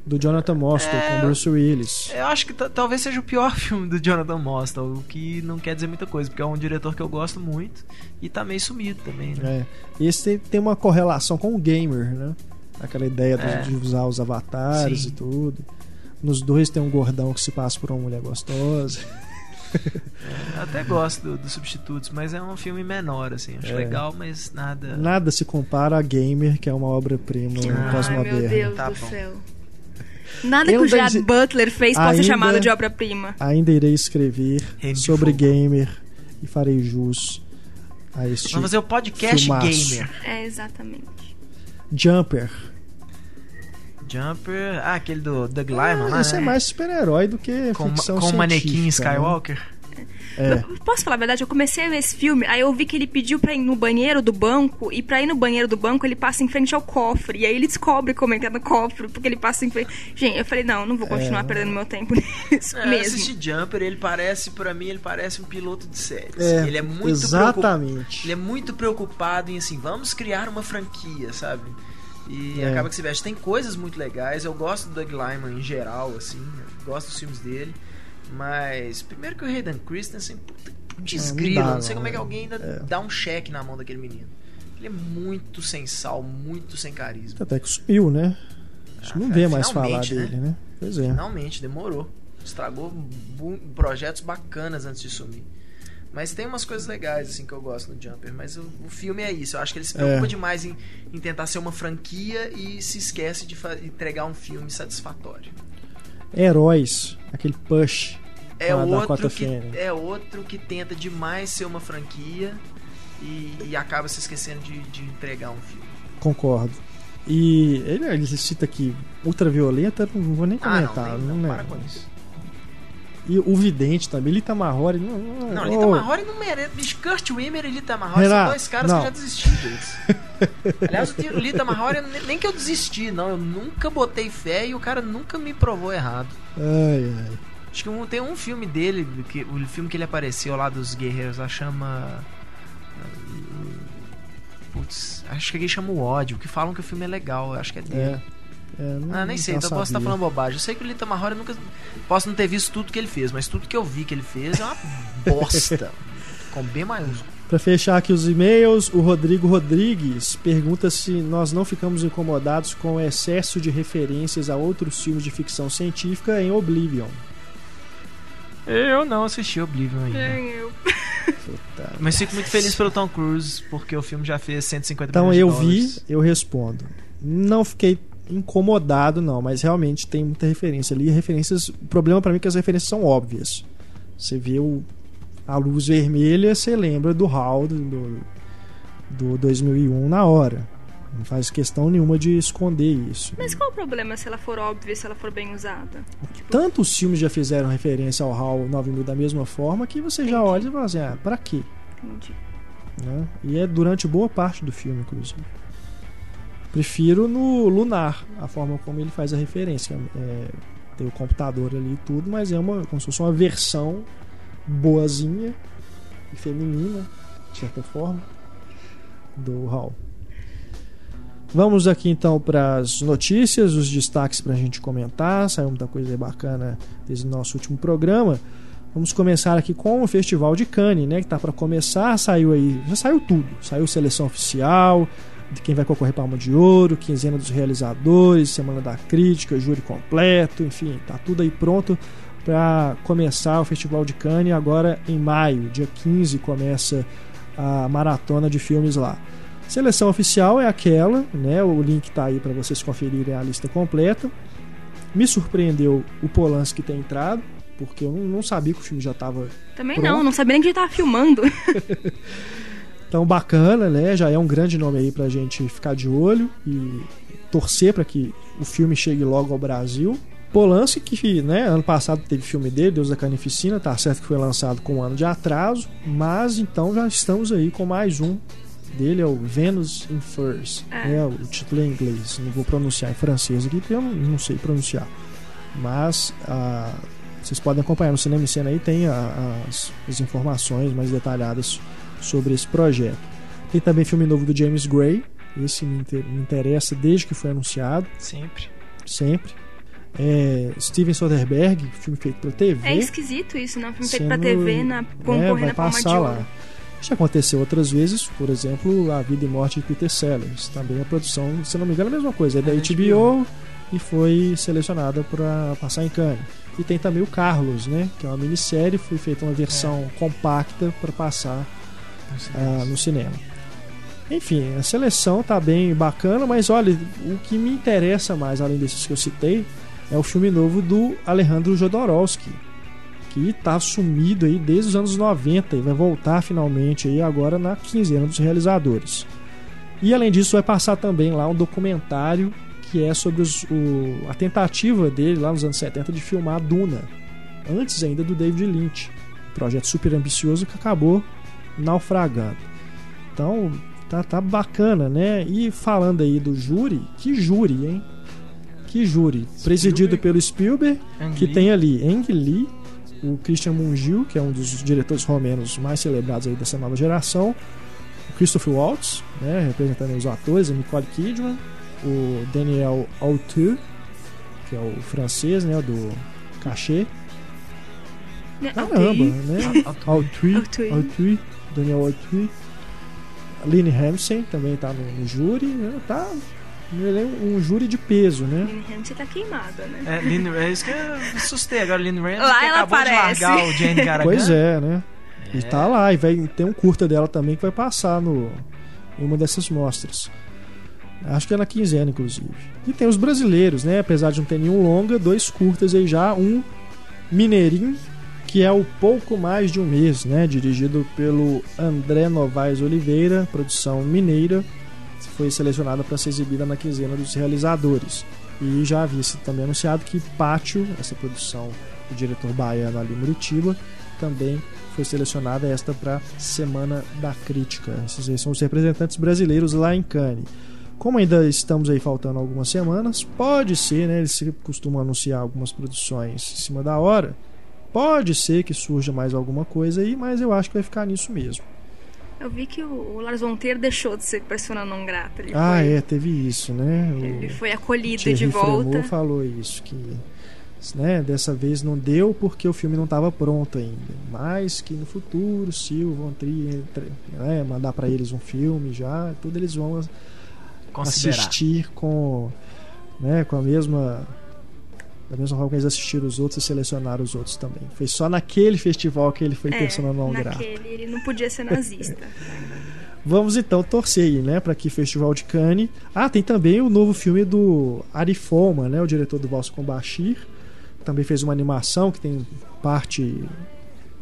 [SPEAKER 1] Do Jonathan Mostow
[SPEAKER 2] É.
[SPEAKER 1] com Bruce Willis.
[SPEAKER 2] Eu acho que ta- talvez seja o pior filme do Jonathan Mostow, o que não quer dizer muita coisa, porque é um diretor que eu gosto muito e tá meio sumido também, né?
[SPEAKER 1] É. Esse tem, uma correlação com o gamer, né? Aquela ideia de-
[SPEAKER 2] É.
[SPEAKER 1] de usar os avatares
[SPEAKER 2] Sim.
[SPEAKER 1] e tudo. Nos dois tem um gordão que se passa por uma mulher gostosa.
[SPEAKER 2] Eu até gosto do, dos substitutos, mas é um filme menor, assim. Acho
[SPEAKER 1] É.
[SPEAKER 2] legal, mas nada.
[SPEAKER 1] Nada se compara a Gamer, que é uma obra-prima
[SPEAKER 2] Ai,
[SPEAKER 3] meu. Deus
[SPEAKER 2] Tá
[SPEAKER 3] do
[SPEAKER 2] bom.
[SPEAKER 3] céu. Nada
[SPEAKER 1] Eu
[SPEAKER 3] que o Gerard Butler fez possa
[SPEAKER 1] Ainda-
[SPEAKER 3] ser chamado de obra-prima.
[SPEAKER 1] Ainda irei escrever sobre
[SPEAKER 2] Fogo.
[SPEAKER 1] Gamer e farei jus a este
[SPEAKER 2] Vamos fazer o podcast
[SPEAKER 1] Filmaço.
[SPEAKER 2] Gamer.
[SPEAKER 3] É, exatamente.
[SPEAKER 1] Jumper.
[SPEAKER 2] Jumper. Ah, aquele do Doug Lyman,
[SPEAKER 1] Ah,
[SPEAKER 2] lá,
[SPEAKER 1] esse
[SPEAKER 2] né?
[SPEAKER 1] é mais super-herói do que
[SPEAKER 2] com,
[SPEAKER 1] ficção
[SPEAKER 2] com o manequim
[SPEAKER 1] científica, né? É.
[SPEAKER 3] Eu- Posso falar a verdade? Eu comecei a ver esse filme, aí eu vi que ele pediu pra ir no banheiro do banco, e pra ir no banheiro do banco ele passa em frente ao cofre. E aí ele descobre como entrar no cofre, porque ele passa em frente. Gente, eu falei, não, não vou continuar
[SPEAKER 1] É.
[SPEAKER 3] perdendo meu tempo nisso
[SPEAKER 2] É,
[SPEAKER 3] mesmo.
[SPEAKER 2] assistir Jumper, ele parece, pra mim, ele parece um piloto de séries.
[SPEAKER 1] É,
[SPEAKER 2] ele é muito preocupado.
[SPEAKER 1] exatamente.
[SPEAKER 2] Ele é muito preocupado em assim, vamos criar uma franquia, sabe? E
[SPEAKER 1] É.
[SPEAKER 2] acaba que se veste. Tem coisas muito legais. Eu gosto do Doug Lyman em geral, assim. eu gosto dos filmes dele. Mas, primeiro que o Hayden Christensen, puta desgrila.
[SPEAKER 1] não
[SPEAKER 2] não sei como é que
[SPEAKER 1] é.
[SPEAKER 2] alguém ainda
[SPEAKER 1] É.
[SPEAKER 2] dá um cheque na mão daquele menino. Ele é muito sem sal, muito sem carisma.
[SPEAKER 1] Até que sumiu, né? A gente
[SPEAKER 2] Ah,
[SPEAKER 1] não
[SPEAKER 2] cara,
[SPEAKER 1] vê mais falar
[SPEAKER 2] né?
[SPEAKER 1] dele, né? Pois é.
[SPEAKER 2] Finalmente, demorou. Estragou projetos bacanas antes de sumir. Mas tem umas coisas legais assim que eu gosto no Jumper, mas o, o filme é isso. Eu acho que ele se preocupa
[SPEAKER 1] É.
[SPEAKER 2] demais em, em tentar ser uma franquia e se esquece de entregar um filme satisfatório.
[SPEAKER 1] Heróis, aquele push.
[SPEAKER 2] É
[SPEAKER 1] da
[SPEAKER 2] outro, que, é outro que tenta demais ser uma franquia e, e acaba se esquecendo de, de entregar um filme.
[SPEAKER 1] Concordo. E ele, ele cita aqui ultraviolenta, não vou nem
[SPEAKER 2] Ah, não,
[SPEAKER 1] comentar.
[SPEAKER 2] nem-
[SPEAKER 1] não,
[SPEAKER 2] não,
[SPEAKER 1] é.
[SPEAKER 2] para com isso.
[SPEAKER 1] E o Vidente também, Lita Mahori. Não, não,
[SPEAKER 2] Não,
[SPEAKER 1] oh,
[SPEAKER 2] Lita Mahori não merece. Bicho, Kurt Wimmer e Lita
[SPEAKER 1] Renato,
[SPEAKER 2] são dois caras
[SPEAKER 1] não.
[SPEAKER 2] que eu já desisti deles. Aliás, o Lita Mahori, eu nem que eu desisti, não. Eu nunca botei fé e o cara nunca me provou errado.
[SPEAKER 1] Ai, ai.
[SPEAKER 2] Acho que um- tem um filme dele, que, o filme que ele apareceu lá dos Guerreiros, lá chama. Putz, acho que aqui chama o ódio, que falam que o filme é legal, acho que é dele.
[SPEAKER 1] É. É, não-
[SPEAKER 2] Ah, nem sei, então eu posso estar
[SPEAKER 1] sabia.
[SPEAKER 2] falando bobagem. Eu sei que o Lita Mahori nunca. Posso não ter visto tudo que ele fez, mas tudo que eu vi que ele fez é uma bosta. com B maiúsculo.
[SPEAKER 1] Pra fechar aqui os e-mails, o Rodrigo Rodrigues pergunta se nós não ficamos incomodados com o excesso de referências a outros filmes de ficção científica em Oblivion.
[SPEAKER 2] Eu não assisti Oblivion ainda.
[SPEAKER 3] Nem eu.
[SPEAKER 1] Puta.
[SPEAKER 2] Mas fico muito feliz pelo Tom Cruise, porque o filme já fez 150
[SPEAKER 1] Então
[SPEAKER 2] milhões de
[SPEAKER 1] eu
[SPEAKER 2] dólares.
[SPEAKER 1] vi, eu respondo. Não fiquei incomodado, não, mas realmente tem muita referência ali. Referências. O problema pra mim é que as referências são óbvias. Você vê o, a luz vermelha, você lembra do HAL do, do, do 2001 na hora. Não faz questão nenhuma de esconder isso.
[SPEAKER 3] Mas qual o problema se ela for óbvia, se ela for bem usada?
[SPEAKER 1] Tantos filmes já fizeram referência ao HAL 9000 da mesma forma que você já
[SPEAKER 3] Entendi.
[SPEAKER 1] olha e fala assim: ah, pra quê?
[SPEAKER 3] Entendi.
[SPEAKER 1] né? E é durante boa parte do filme, inclusive. Prefiro no Lunar, a forma como ele faz a referência. É, tem o computador ali e tudo, mas é uma, como se fosse uma versão boazinha e feminina, de certa forma, do HAL. Vamos aqui então para as notícias, os destaques para a gente comentar. Saiu muita coisa bacana desde o nosso último programa. Vamos começar aqui com o Festival de Cannes, né? Que tá para começar, saiu aí, já saiu tudo. Saiu seleção oficial, de quem vai concorrer Palma de Ouro, quinzena dos realizadores, semana da crítica, júri completo, enfim, tá tudo aí pronto para começar o Festival de Cannes agora em maio, dia 15 começa a maratona de filmes lá. Seleção oficial é aquela, né? O link tá aí para vocês conferirem a lista completa. Me surpreendeu o Polanski ter entrado, porque eu não- sabia que o filme já estava
[SPEAKER 3] Também
[SPEAKER 1] Pronto.
[SPEAKER 3] não, não sabia nem que ele tava filmando.
[SPEAKER 1] tão bacana, né? Já é um grande nome aí pra gente ficar de olho e torcer para que o filme chegue logo ao Brasil. Polanski, que né, ano passado teve filme dele, Deus da Carnificina, tá certo que foi lançado com um ano de atraso, mas então já estamos aí com mais um dele, é o Venus in Furs,
[SPEAKER 3] É.
[SPEAKER 1] né, o título em inglês, não vou pronunciar em francês aqui porque eu não, sei pronunciar, mas ah, vocês podem acompanhar no Cinema em Cena aí, tem as, as informações mais detalhadas sobre esse projeto. Tem também filme novo do James Gray, esse me, inter- me interessa desde que foi anunciado,
[SPEAKER 2] Sempre.
[SPEAKER 1] sempre. É, Steven Soderbergh, filme feito pela TV.
[SPEAKER 3] É esquisito isso, né? Um filme feito
[SPEAKER 1] sendo-
[SPEAKER 3] pra TV, na,
[SPEAKER 1] é,
[SPEAKER 3] concorrendo
[SPEAKER 1] vai
[SPEAKER 3] na Palma de
[SPEAKER 1] passar lá. Já aconteceu outras vezes, por exemplo, A Vida e Morte de Peter Sellers. Também a produção, se não me engano, é a mesma coisa. É da
[SPEAKER 2] É da
[SPEAKER 1] HBO e foi selecionada para passar em Cannes. E tem também o Carlos, né? Que é uma minissérie, foi feita uma versão compacta para passar ah, no cinema. Enfim, a seleção tá bem bacana, mas olha, o que me interessa mais, além desses que eu citei, é o filme novo do Alejandro Jodorowsky, que tá sumido aí desde os anos 90 e vai voltar finalmente aí agora na quinzena dos realizadores. E além disso, vai passar também lá um documentário que é sobre os- o- a tentativa dele lá nos anos 70 de filmar Duna, antes ainda do David Lynch. Projeto super ambicioso que acabou naufragando. Então, tá, tá bacana, né? E falando aí do júri, que júri, hein? Que júri. Presidido pelo Spielberg,
[SPEAKER 2] Ang
[SPEAKER 1] que
[SPEAKER 2] Lee.
[SPEAKER 1] tem ali Ang Lee, o Christian Mungiu, que é um dos diretores romenos mais celebrados aí dessa nova geração, o Christopher Waltz, né, representando os atores, a Nicole Kidman, o Daniel Auteuil, que é o francês, né, do Cachê.
[SPEAKER 3] Né?
[SPEAKER 1] Caramba, né? Auteuil,
[SPEAKER 3] Auteuil.
[SPEAKER 1] Daniel Auteuil. Lynn Ramsey também tá no, no júri, né, tá Ele é um, júri de peso, né?
[SPEAKER 3] Lynn Ramsey tá queimada, né?
[SPEAKER 2] É, Lynn, é isso que eu assustei agora, Lynn Ramsey,
[SPEAKER 3] Lá ela
[SPEAKER 2] acabou
[SPEAKER 3] aparece.
[SPEAKER 2] de largar o Jane Garagan.
[SPEAKER 1] Pois é, né? E tá lá, e vai, tem um curta dela também que vai passar no, em uma dessas mostras. Acho que é na quinzena, inclusive. E tem os brasileiros, né? Apesar de não ter nenhum longa, dois curtas aí já. Um Mineirinho, que é o Pouco Mais de um Mês, né? Dirigido pelo André Novaes Oliveira, produção mineira. Foi selecionada para ser exibida na quinzena dos realizadores. E já havia sido também anunciado que Pátio, essa produção do diretor baiano ali em Muritiba, também foi selecionada esta para Semana da Crítica. Esses são os representantes brasileiros lá em Cannes. Como ainda estamos aí faltando algumas semanas, pode ser, né? Eles costumam anunciar algumas produções em cima da hora. Pode ser que surja mais alguma coisa aí, mas eu acho que vai ficar nisso mesmo.
[SPEAKER 3] Eu vi que o, Lars von Trier deixou de ser persona não grata. Ele
[SPEAKER 1] Ah,
[SPEAKER 3] foi,
[SPEAKER 1] é, teve isso, né? O-
[SPEAKER 3] Ele foi acolhido
[SPEAKER 1] Thierry
[SPEAKER 3] de volta.
[SPEAKER 1] Fremont falou isso, que né, dessa vez não deu porque o filme não estava pronto ainda. Mas que no futuro, se o Von Trier entre- né, mandar para eles um filme já, tudo eles vão
[SPEAKER 2] Considerar.
[SPEAKER 1] assistir com, né, com a mesma da mesma forma que eles assistiram os outros e selecionaram os outros também. Foi só naquele festival que ele foi
[SPEAKER 3] É,
[SPEAKER 1] persona não grata.
[SPEAKER 3] naquele, ele não podia ser nazista.
[SPEAKER 1] Vamos então torcer aí, né, para que Festival de Cannes. Ah, tem também o novo filme do Ari Folman, né, o diretor do Valsa com Bashir. Também fez uma animação que tem parte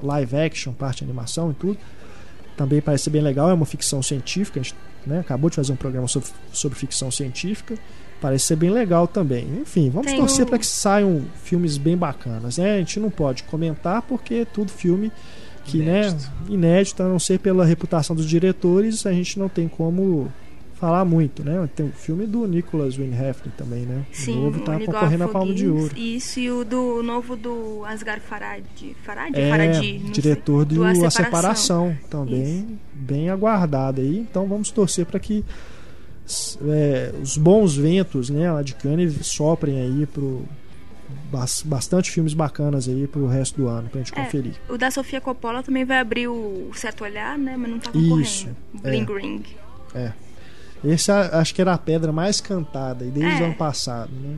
[SPEAKER 1] live action, parte animação e tudo. Também parece ser bem legal, é uma ficção científica. A gente né, acabou de fazer um programa sobre, sobre ficção científica. Parece ser bem legal também. Enfim, vamos
[SPEAKER 3] Tem
[SPEAKER 1] torcer
[SPEAKER 3] o-
[SPEAKER 1] para que saiam filmes bem bacanas. Né? A gente não pode comentar porque é tudo filme que,
[SPEAKER 2] Inédito.
[SPEAKER 1] né, inédito, a não ser pela reputação dos diretores, a gente não tem como falar muito, né? Tem o filme do Nicholas Winhefner também, né?
[SPEAKER 3] Sim,
[SPEAKER 1] o novo tá
[SPEAKER 3] o
[SPEAKER 1] concorrendo a Palma de Ouro.
[SPEAKER 3] Isso, e o do novo do Asghar Farad. Farad?
[SPEAKER 1] É,
[SPEAKER 3] Faradi?
[SPEAKER 1] diretor
[SPEAKER 3] sei.
[SPEAKER 1] do,
[SPEAKER 3] A
[SPEAKER 1] A Separação, também
[SPEAKER 3] Isso.
[SPEAKER 1] bem aguardado aí. Então vamos torcer para que é, os bons ventos, né, lá de Cannes soprem aí pro bas- bastante filmes bacanas aí pro resto do ano pra gente
[SPEAKER 3] É.
[SPEAKER 1] conferir.
[SPEAKER 3] O da Sofia Coppola também vai abrir o Certo Olhar, né? Mas não tá concorrendo.
[SPEAKER 1] Isso,
[SPEAKER 3] Bling
[SPEAKER 1] é.
[SPEAKER 3] Ring.
[SPEAKER 1] Esse a- acho que era a pedra mais cantada desde
[SPEAKER 3] É.
[SPEAKER 1] o ano passado, né?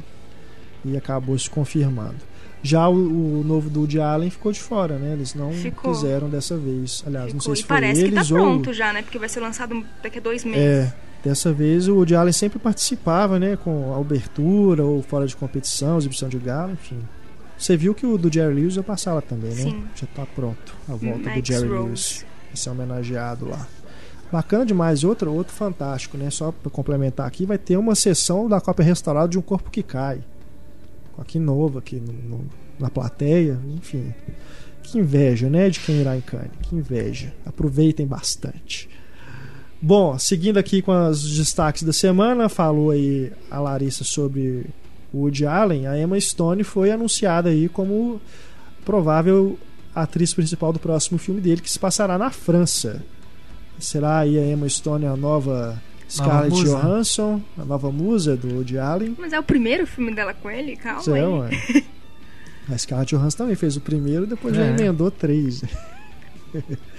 [SPEAKER 1] E acabou se confirmando. Já o, o novo do Woody Allen ficou de fora, né? Eles não
[SPEAKER 3] Ficou.
[SPEAKER 1] quiseram dessa vez. Aliás, não
[SPEAKER 3] Ficou.
[SPEAKER 1] sei se
[SPEAKER 3] e
[SPEAKER 1] foi
[SPEAKER 3] parece
[SPEAKER 1] eles
[SPEAKER 3] que tá
[SPEAKER 1] ou
[SPEAKER 3] pronto já, né? Porque vai ser lançado daqui a dois meses.
[SPEAKER 1] É, dessa vez o Woody Allen sempre participava, né? Com a abertura ou fora de competição, exibição de gala, enfim. Você viu que o do Jerry Lewis vai passar lá também, né?
[SPEAKER 3] Sim.
[SPEAKER 1] Já tá pronto a volta
[SPEAKER 3] Max
[SPEAKER 1] do Jerry
[SPEAKER 3] Rose.
[SPEAKER 1] Lewis. Vai ser homenageado lá. Bacana demais. Outro, outro fantástico, né? Só para complementar aqui, vai ter uma sessão da Copa Restaurada de Um Corpo que Cai. Aqui novo, aqui no- no- na plateia, enfim. Que inveja, né? De quem irá em Cannes. Que inveja. Aproveitem bastante. Bom, seguindo aqui com os destaques da semana, falou aí a Larissa sobre o Woody Allen. A Emma Stone foi anunciada aí como provável atriz principal do próximo filme dele, que se passará na França. Será aí a Emma Stone a nova Scarlett
[SPEAKER 2] musa.
[SPEAKER 1] Johansson, a nova musa do Woody Allen.
[SPEAKER 3] Mas é o primeiro filme dela com ele? Calma
[SPEAKER 1] é,
[SPEAKER 3] aí.
[SPEAKER 1] ué. A Scarlett Johansson também fez o primeiro, depois já
[SPEAKER 2] É.
[SPEAKER 1] emendou três.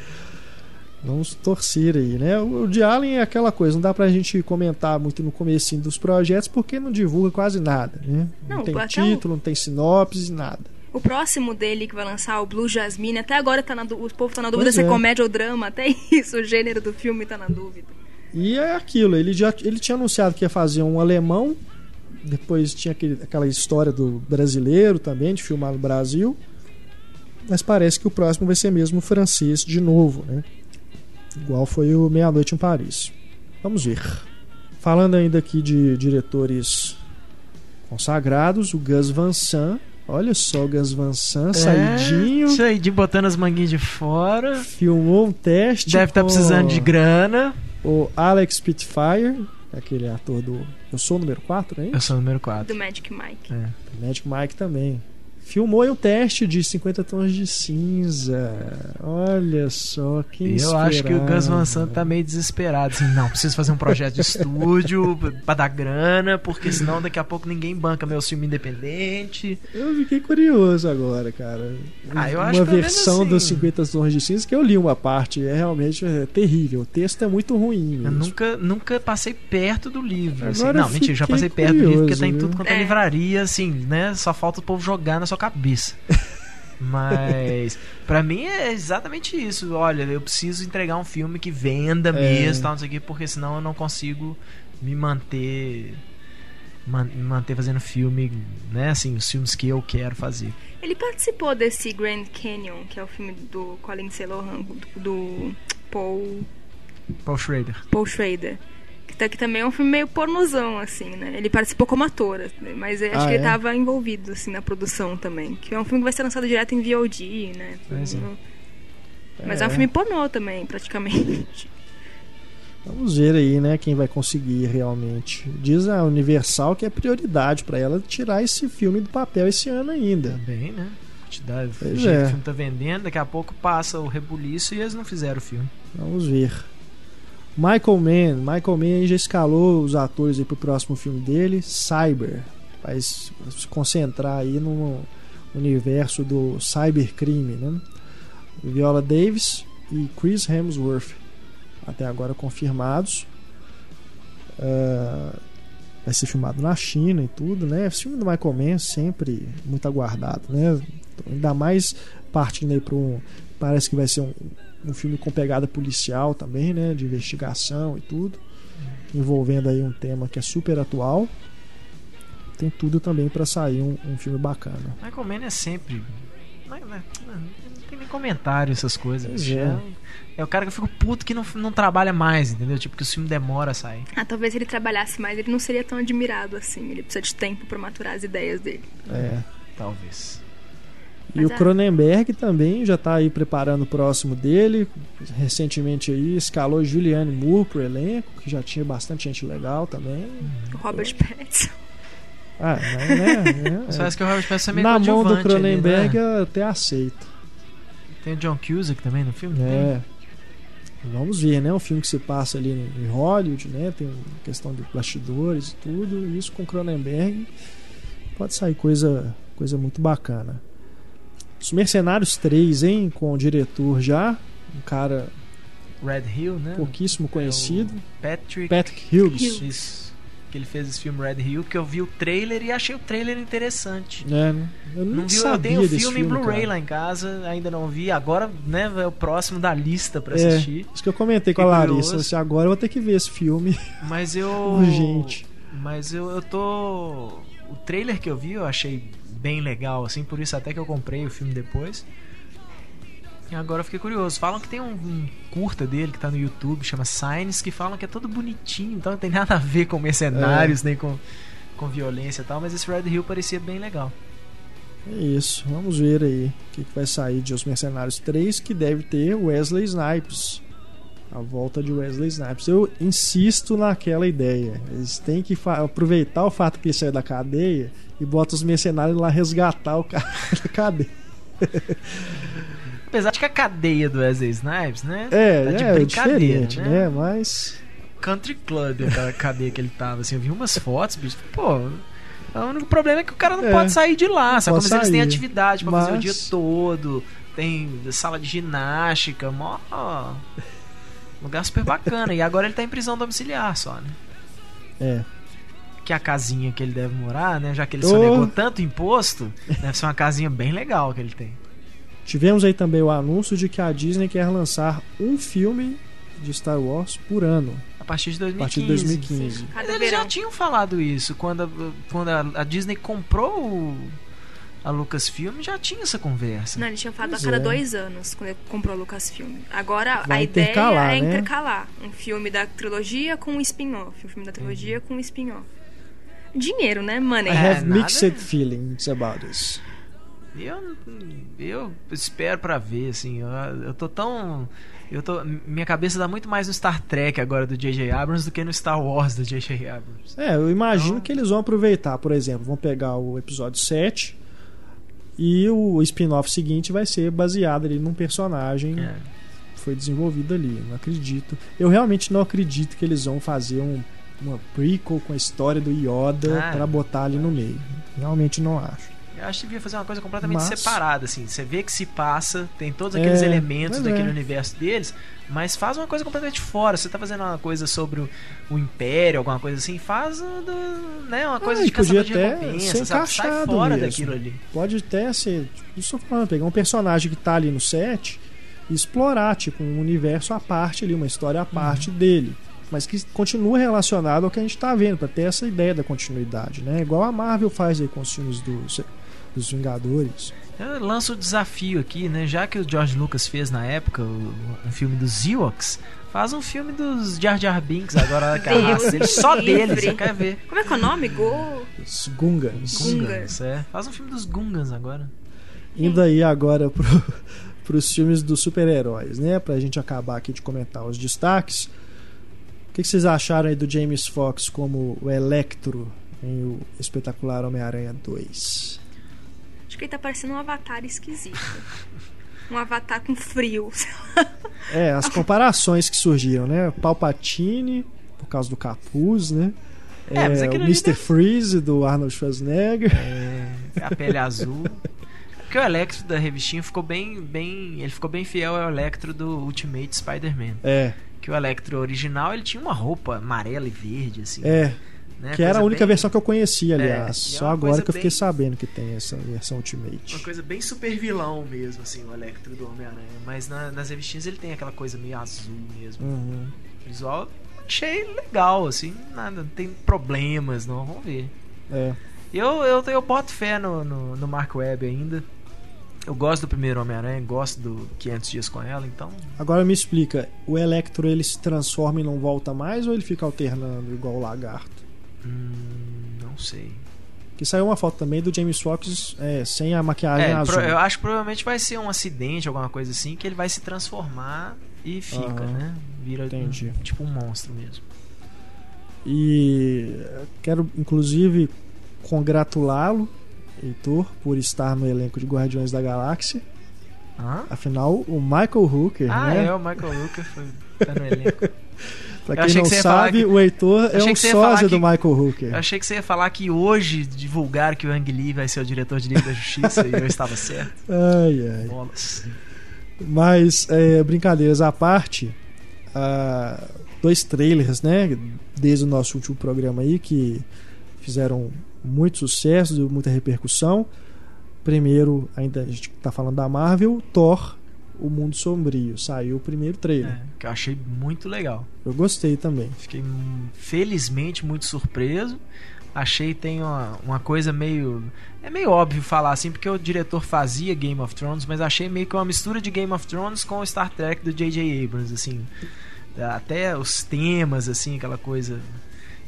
[SPEAKER 1] Vamos torcer aí, né? O de Allen é aquela coisa, não dá pra gente comentar muito no começo dos projetos porque não divulga quase nada, né? Não,
[SPEAKER 3] Não,
[SPEAKER 1] tem título, não tem sinopse, nada.
[SPEAKER 3] O próximo dele que vai lançar, o Blue Jasmine, até agora tá na, o povo tá na dúvida
[SPEAKER 1] Pois
[SPEAKER 3] se é
[SPEAKER 1] é.
[SPEAKER 3] comédia ou drama, até isso, o gênero do filme tá na dúvida.
[SPEAKER 1] E é aquilo, ele já ele tinha anunciado que ia fazer um alemão, depois tinha aquele, aquela história do brasileiro também, de filmar no Brasil. Mas parece que o próximo vai ser mesmo francês de novo, né? Igual foi o Meia-Noite em Paris. Vamos ver. Falando ainda aqui de diretores consagrados, o Gus Van Sant. Olha só o Gus Van Sant, saidinho.
[SPEAKER 2] É, isso aí, de botando as manguinhas de fora.
[SPEAKER 1] Filmou um teste.
[SPEAKER 2] Deve estar
[SPEAKER 1] com
[SPEAKER 2] precisando de grana.
[SPEAKER 1] O Alex Spitfire, aquele ator do Eu Sou o Número 4, né?
[SPEAKER 2] Eu sou o número 4.
[SPEAKER 3] Do Magic Mike.
[SPEAKER 2] É.
[SPEAKER 1] Magic Mike também. Filmou aí um teste de 50 tons de cinza. Olha só, quem
[SPEAKER 2] Eu acho que o Gus Van. Sant tá meio desesperado. Assim, não, preciso fazer um projeto de estúdio pra dar grana, porque senão daqui a pouco ninguém banca meu filme independente.
[SPEAKER 1] Eu fiquei curioso agora, cara.
[SPEAKER 2] Ah, eu
[SPEAKER 1] uma
[SPEAKER 2] acho menos
[SPEAKER 1] versão
[SPEAKER 2] assim-
[SPEAKER 1] dos 50 tons de cinza que eu li uma parte, é realmente é, terrível. O texto é muito ruim.
[SPEAKER 2] Eu
[SPEAKER 1] mesmo.
[SPEAKER 2] nunca, nunca passei perto do livro. assim. Não, mentira, já passei perto do livro porque tá em tudo quanto é
[SPEAKER 3] É.
[SPEAKER 2] livraria, assim, né? Só falta o povo jogar na sua cabeça. Mas pra mim é exatamente isso. Olha, eu preciso entregar um filme que venda mesmo, tal, não sei o quê, porque senão eu não consigo me manter man- me manter fazendo filme, né, assim, os filmes que eu quero fazer.
[SPEAKER 3] Ele participou desse Grand Canyon, que é o filme do Colin Celohan, do, do Paul,
[SPEAKER 2] Paul Schrader.
[SPEAKER 3] Paul Schrader. Que, tá, que também é um filme meio pornozão, assim, né? Ele participou como ator, né? mas eu acho
[SPEAKER 1] Ah,
[SPEAKER 3] que ele
[SPEAKER 1] é?
[SPEAKER 3] tava envolvido, assim, na produção também. Que é um filme que vai ser lançado direto em VOD, né?
[SPEAKER 2] Pois é.
[SPEAKER 3] Mas é. um filme pornô também, praticamente.
[SPEAKER 1] Vamos ver aí, né, quem vai conseguir realmente. Diz a Universal que é prioridade pra ela tirar esse filme do papel esse ano ainda.
[SPEAKER 2] Também, né? Te dá, o jeito
[SPEAKER 1] é.
[SPEAKER 2] que o filme tá vendendo, daqui a pouco passa o rebuliço e eles não fizeram o filme.
[SPEAKER 1] Vamos ver. Michael Mann, Michael Mann já escalou os atores aí pro próximo filme dele, Cyber. Vai se concentrar aí no universo do cybercrime, né? Viola Davis e Chris Hemsworth, até agora confirmados. Ah, vai ser filmado na China e tudo, né? Esse filme do Michael Mann sempre muito aguardado, né? Ainda mais partindo aí para um. Parece que vai ser um, um filme com pegada policial também, né? De investigação e tudo. Envolvendo aí um tema que é super atual. Tem tudo também para sair um, um filme bacana.
[SPEAKER 2] Michael Mann é sempre. Não, não- não tem nem comentário essas coisas.
[SPEAKER 1] É.
[SPEAKER 2] É, é o cara que eu fico puto que não, não trabalha mais, entendeu? Tipo, que o filme demora a sair.
[SPEAKER 3] Ah, talvez se ele trabalhasse mais, ele não seria tão admirado assim. Ele precisa de tempo pra maturar as ideias dele.
[SPEAKER 1] É.
[SPEAKER 2] Talvez.
[SPEAKER 1] E o
[SPEAKER 3] é.
[SPEAKER 1] Cronenberg também já está aí preparando o próximo dele. Recentemente aí escalou Julianne Moore pro elenco, que já tinha bastante gente legal também.
[SPEAKER 3] O Robert Pattinson.
[SPEAKER 1] Ah, né?
[SPEAKER 2] Só
[SPEAKER 1] é,
[SPEAKER 2] acho que o Robert Pattinson é meio
[SPEAKER 1] Na mão do
[SPEAKER 2] coadjuvante ali,
[SPEAKER 1] Cronenberg
[SPEAKER 2] né?
[SPEAKER 1] eu até aceito.
[SPEAKER 2] Tem o John Cusack também no filme?
[SPEAKER 1] É. Vamos ver, né? Um filme que se passa ali em Hollywood, né? Tem questão de bastidores e tudo. Isso com Cronenberg pode sair coisa, coisa muito bacana. Os Mercenários 3, hein? Com o diretor já, um cara
[SPEAKER 2] Red Hill, né?
[SPEAKER 1] pouquíssimo conhecido,
[SPEAKER 2] É Patrick.
[SPEAKER 1] Patrick Hughes.
[SPEAKER 2] Isso. Que ele fez esse filme Red Hill, que eu vi o trailer e achei o trailer interessante.
[SPEAKER 1] É, eu não,
[SPEAKER 2] Não vi, eu
[SPEAKER 1] sabia
[SPEAKER 2] tenho o filme em Blu-ray lá em casa, ainda não vi. Agora, né, é o próximo da lista pra
[SPEAKER 1] É,
[SPEAKER 2] assistir.
[SPEAKER 1] isso que eu comentei com a
[SPEAKER 2] Fiquei
[SPEAKER 1] Larissa. Assim, agora eu vou ter que ver esse filme
[SPEAKER 2] Mas eu.
[SPEAKER 1] urgente.
[SPEAKER 2] Mas eu, eu tô. O trailer que eu vi eu achei bem legal, assim, por isso até que eu comprei o filme depois. E agora eu fiquei curioso. Falam que tem um, um curta dele que tá no YouTube, chama Signs, que falam que é todo bonitinho, então não tem nada a ver com mercenários, nem com, com violência e tal, mas esse Red Hill parecia bem legal.
[SPEAKER 1] É isso, vamos ver aí o que, que vai sair de Os Mercenários 3, que deve ter Wesley Snipes. A volta de Wesley Snipes. Eu insisto naquela ideia. Eles têm que aproveitar o fato que ele saiu da cadeia e bota os mercenários lá resgatar o cara da cadeia.
[SPEAKER 2] Apesar de que a cadeia do Wesley Snipes, né?
[SPEAKER 1] É,
[SPEAKER 2] tá de
[SPEAKER 1] é
[SPEAKER 2] brincadeira,
[SPEAKER 1] diferente,
[SPEAKER 2] né?
[SPEAKER 1] né? Mas.
[SPEAKER 2] Country Club, aquela cadeia que ele tava, assim, eu vi umas fotos, bicho, pô. O único problema é que o cara não
[SPEAKER 1] É,
[SPEAKER 2] pode sair de lá, sabe? Como eles têm atividade pra fazer o
[SPEAKER 1] Mas-
[SPEAKER 2] dia todo, tem sala de ginástica, mó. Lugar super bacana. E agora ele tá em prisão domiciliar só, né?
[SPEAKER 1] É.
[SPEAKER 2] Que é a casinha que ele deve morar, né? Já que ele
[SPEAKER 1] Oh.
[SPEAKER 2] sonegou tanto imposto, deve ser uma casinha bem legal que ele tem.
[SPEAKER 1] Tivemos aí também o anúncio de que a Disney quer lançar um filme de Star Wars por ano,
[SPEAKER 2] A partir de
[SPEAKER 1] a
[SPEAKER 2] 2015.
[SPEAKER 1] partir de 2015.
[SPEAKER 2] Mas
[SPEAKER 3] Cada
[SPEAKER 2] eles já tinham falado isso. Quando a, quando a, a Disney comprou o, a Lucasfilm, já tinha essa conversa.
[SPEAKER 3] Não, ele tinha falado
[SPEAKER 1] Pois
[SPEAKER 3] a cada
[SPEAKER 1] é.
[SPEAKER 3] dois anos, quando ele comprou o Lucasfilm. Agora,
[SPEAKER 1] Vai
[SPEAKER 3] a ideia
[SPEAKER 1] intercalar,
[SPEAKER 3] é
[SPEAKER 1] né?
[SPEAKER 3] intercalar. Um filme da trilogia com um spin-off. Um filme da trilogia com um spin-off. Dinheiro, né, money?
[SPEAKER 1] I
[SPEAKER 2] É,
[SPEAKER 1] have
[SPEAKER 2] nada-
[SPEAKER 1] mixed feelings about this.
[SPEAKER 2] Eu, eu espero pra ver, assim. Eu, eu tô tão. Eu tô, minha cabeça dá muito mais no Star Trek agora do J.J. Abrams do que no Star Wars do J.J. Abrams.
[SPEAKER 1] É, eu imagino
[SPEAKER 2] Então-
[SPEAKER 1] que eles vão aproveitar, por exemplo, vão pegar o episódio 7, E o spin-off seguinte vai ser baseado ali num personagem
[SPEAKER 2] É.
[SPEAKER 1] que foi desenvolvido ali. Não acredito. Eu realmente não acredito que eles vão fazer um, uma prequel com a história do Yoda
[SPEAKER 2] Ah,
[SPEAKER 1] pra botar ali no meio. Realmente não acho.
[SPEAKER 2] Eu acho que devia fazer uma coisa completamente
[SPEAKER 1] Mas-
[SPEAKER 2] separada, assim. Você vê que se passa, tem todos
[SPEAKER 1] É,
[SPEAKER 2] aqueles elementos
[SPEAKER 1] pois
[SPEAKER 2] daquele
[SPEAKER 1] é.
[SPEAKER 2] universo deles, mas faz uma coisa completamente fora. Você tá fazendo uma coisa sobre o, o Império, alguma coisa assim, faz do- né, uma coisa
[SPEAKER 1] Ah,
[SPEAKER 2] de
[SPEAKER 1] podia
[SPEAKER 2] de
[SPEAKER 1] até
[SPEAKER 2] recompensa,
[SPEAKER 1] ser
[SPEAKER 2] sabe? Sai fora
[SPEAKER 1] mesmo.
[SPEAKER 2] daquilo ali.
[SPEAKER 1] Pode até ser, tipo, isso tô falando, pegar um personagem que tá ali no set e explorar, tipo, um universo à parte ali, uma história à parte
[SPEAKER 2] Uhum.
[SPEAKER 1] dele. Mas que continua relacionado ao que a gente tá vendo, pra ter essa ideia da continuidade, né? Igual a Marvel faz aí com os filmes dos, dos Vingadores.
[SPEAKER 2] Eu lanço o desafio aqui, né? Já que o George Lucas fez na época o- um filme dos Ewoks, faz um filme dos Jar Jar Binks agora que a
[SPEAKER 3] Deus
[SPEAKER 2] raça deles, só
[SPEAKER 3] livre.
[SPEAKER 2] deles, você quer ver?
[SPEAKER 3] Como é que é o nome? Go.
[SPEAKER 1] Os Gungans.
[SPEAKER 3] Gungans.
[SPEAKER 2] é. Faz um filme dos Gungans agora.
[SPEAKER 1] Indo aí agora pro, pros filmes dos super-heróis, né? Pra gente acabar aqui de comentar os destaques. O que, que vocês acharam aí do James Fox como o Electro em o espetacular Homem-Aranha 2?
[SPEAKER 3] Acho que ele tá parecendo um avatar esquisito. Um avatar com frio.
[SPEAKER 1] É, as comparações que surgiram, né? Palpatine, por causa do capuz, né?
[SPEAKER 2] É, mas
[SPEAKER 1] É, o Mr. Freeze do Arnold Schwarzenegger.
[SPEAKER 2] É, a pele azul. Porque o Electro da revistinha ficou bem, bem. Ele ficou bem fiel ao Electro do Ultimate Spider-Man.
[SPEAKER 1] É,
[SPEAKER 2] Que o Electro original ele tinha uma roupa amarela e verde, assim.
[SPEAKER 1] é.
[SPEAKER 2] né?
[SPEAKER 1] Que era a única
[SPEAKER 2] bem-
[SPEAKER 1] versão que eu conhecia,
[SPEAKER 2] É,
[SPEAKER 1] aliás.
[SPEAKER 2] é
[SPEAKER 1] Só agora que eu fiquei
[SPEAKER 2] bem-
[SPEAKER 1] sabendo que tem essa versão Ultimate.
[SPEAKER 2] Uma coisa bem super vilão mesmo, assim, o Electro do Homem-Aranha. Mas na- nas revistinhas ele tem aquela coisa meio azul mesmo.
[SPEAKER 1] Uhum.
[SPEAKER 2] Visual achei legal, assim, nada, não tem problemas, não, vamos ver.
[SPEAKER 1] É.
[SPEAKER 2] Eu, eu, eu boto fé no, no, no Mark Webb ainda. Eu gosto do primeiro Homem-Aranha, gosto do 500 Dias com ela, então.
[SPEAKER 1] Agora me explica, o Electro ele se transforma e não volta mais ou ele fica alternando igual o lagarto?
[SPEAKER 2] Hum, não sei.
[SPEAKER 1] Que saiu uma foto também do James Fox é, sem a maquiagem
[SPEAKER 2] É,
[SPEAKER 1] azul.
[SPEAKER 2] eu acho que provavelmente vai ser um acidente, alguma coisa assim, que ele vai se transformar e fica,
[SPEAKER 1] Aham.
[SPEAKER 2] né? Vira
[SPEAKER 1] Entendi.
[SPEAKER 2] um- tipo um monstro mesmo.
[SPEAKER 1] E quero inclusive congratulá-lo, Heitor, por estar no elenco de Guardiões da Galáxia.
[SPEAKER 2] Hã?
[SPEAKER 1] Afinal, o Michael Hooker,
[SPEAKER 2] Ah,
[SPEAKER 1] né?
[SPEAKER 2] é, o Michael Lucas foi, tá no elenco.
[SPEAKER 1] Pra quem não
[SPEAKER 2] que
[SPEAKER 1] sabe,
[SPEAKER 2] que-
[SPEAKER 1] o Heitor é um sósia do Michael Hooker.
[SPEAKER 2] Eu achei que você ia falar que hoje divulgaram que o Ang Lee vai ser o diretor de Liga da Justiça e eu estava certo.
[SPEAKER 1] Ai, ai.
[SPEAKER 2] Bolas.
[SPEAKER 1] Mas, é, brincadeiras à parte, ah, dois trailers, né? Desde o nosso último programa aí, que fizeram muito sucesso, deu muita repercussão. Primeiro, ainda a gente tá falando da Marvel, Thor, O Mundo Sombrio. Saiu o primeiro trailer.
[SPEAKER 2] É, que eu achei muito legal.
[SPEAKER 1] Eu gostei também.
[SPEAKER 2] Fiquei felizmente muito surpreso. Achei tem uma, uma coisa meio. É meio óbvio falar assim, porque o diretor fazia Game of Thrones, mas achei meio que uma mistura de Game of Thrones com o Star Trek do J.J. Abrams, assim. Até os temas, assim, aquela coisa.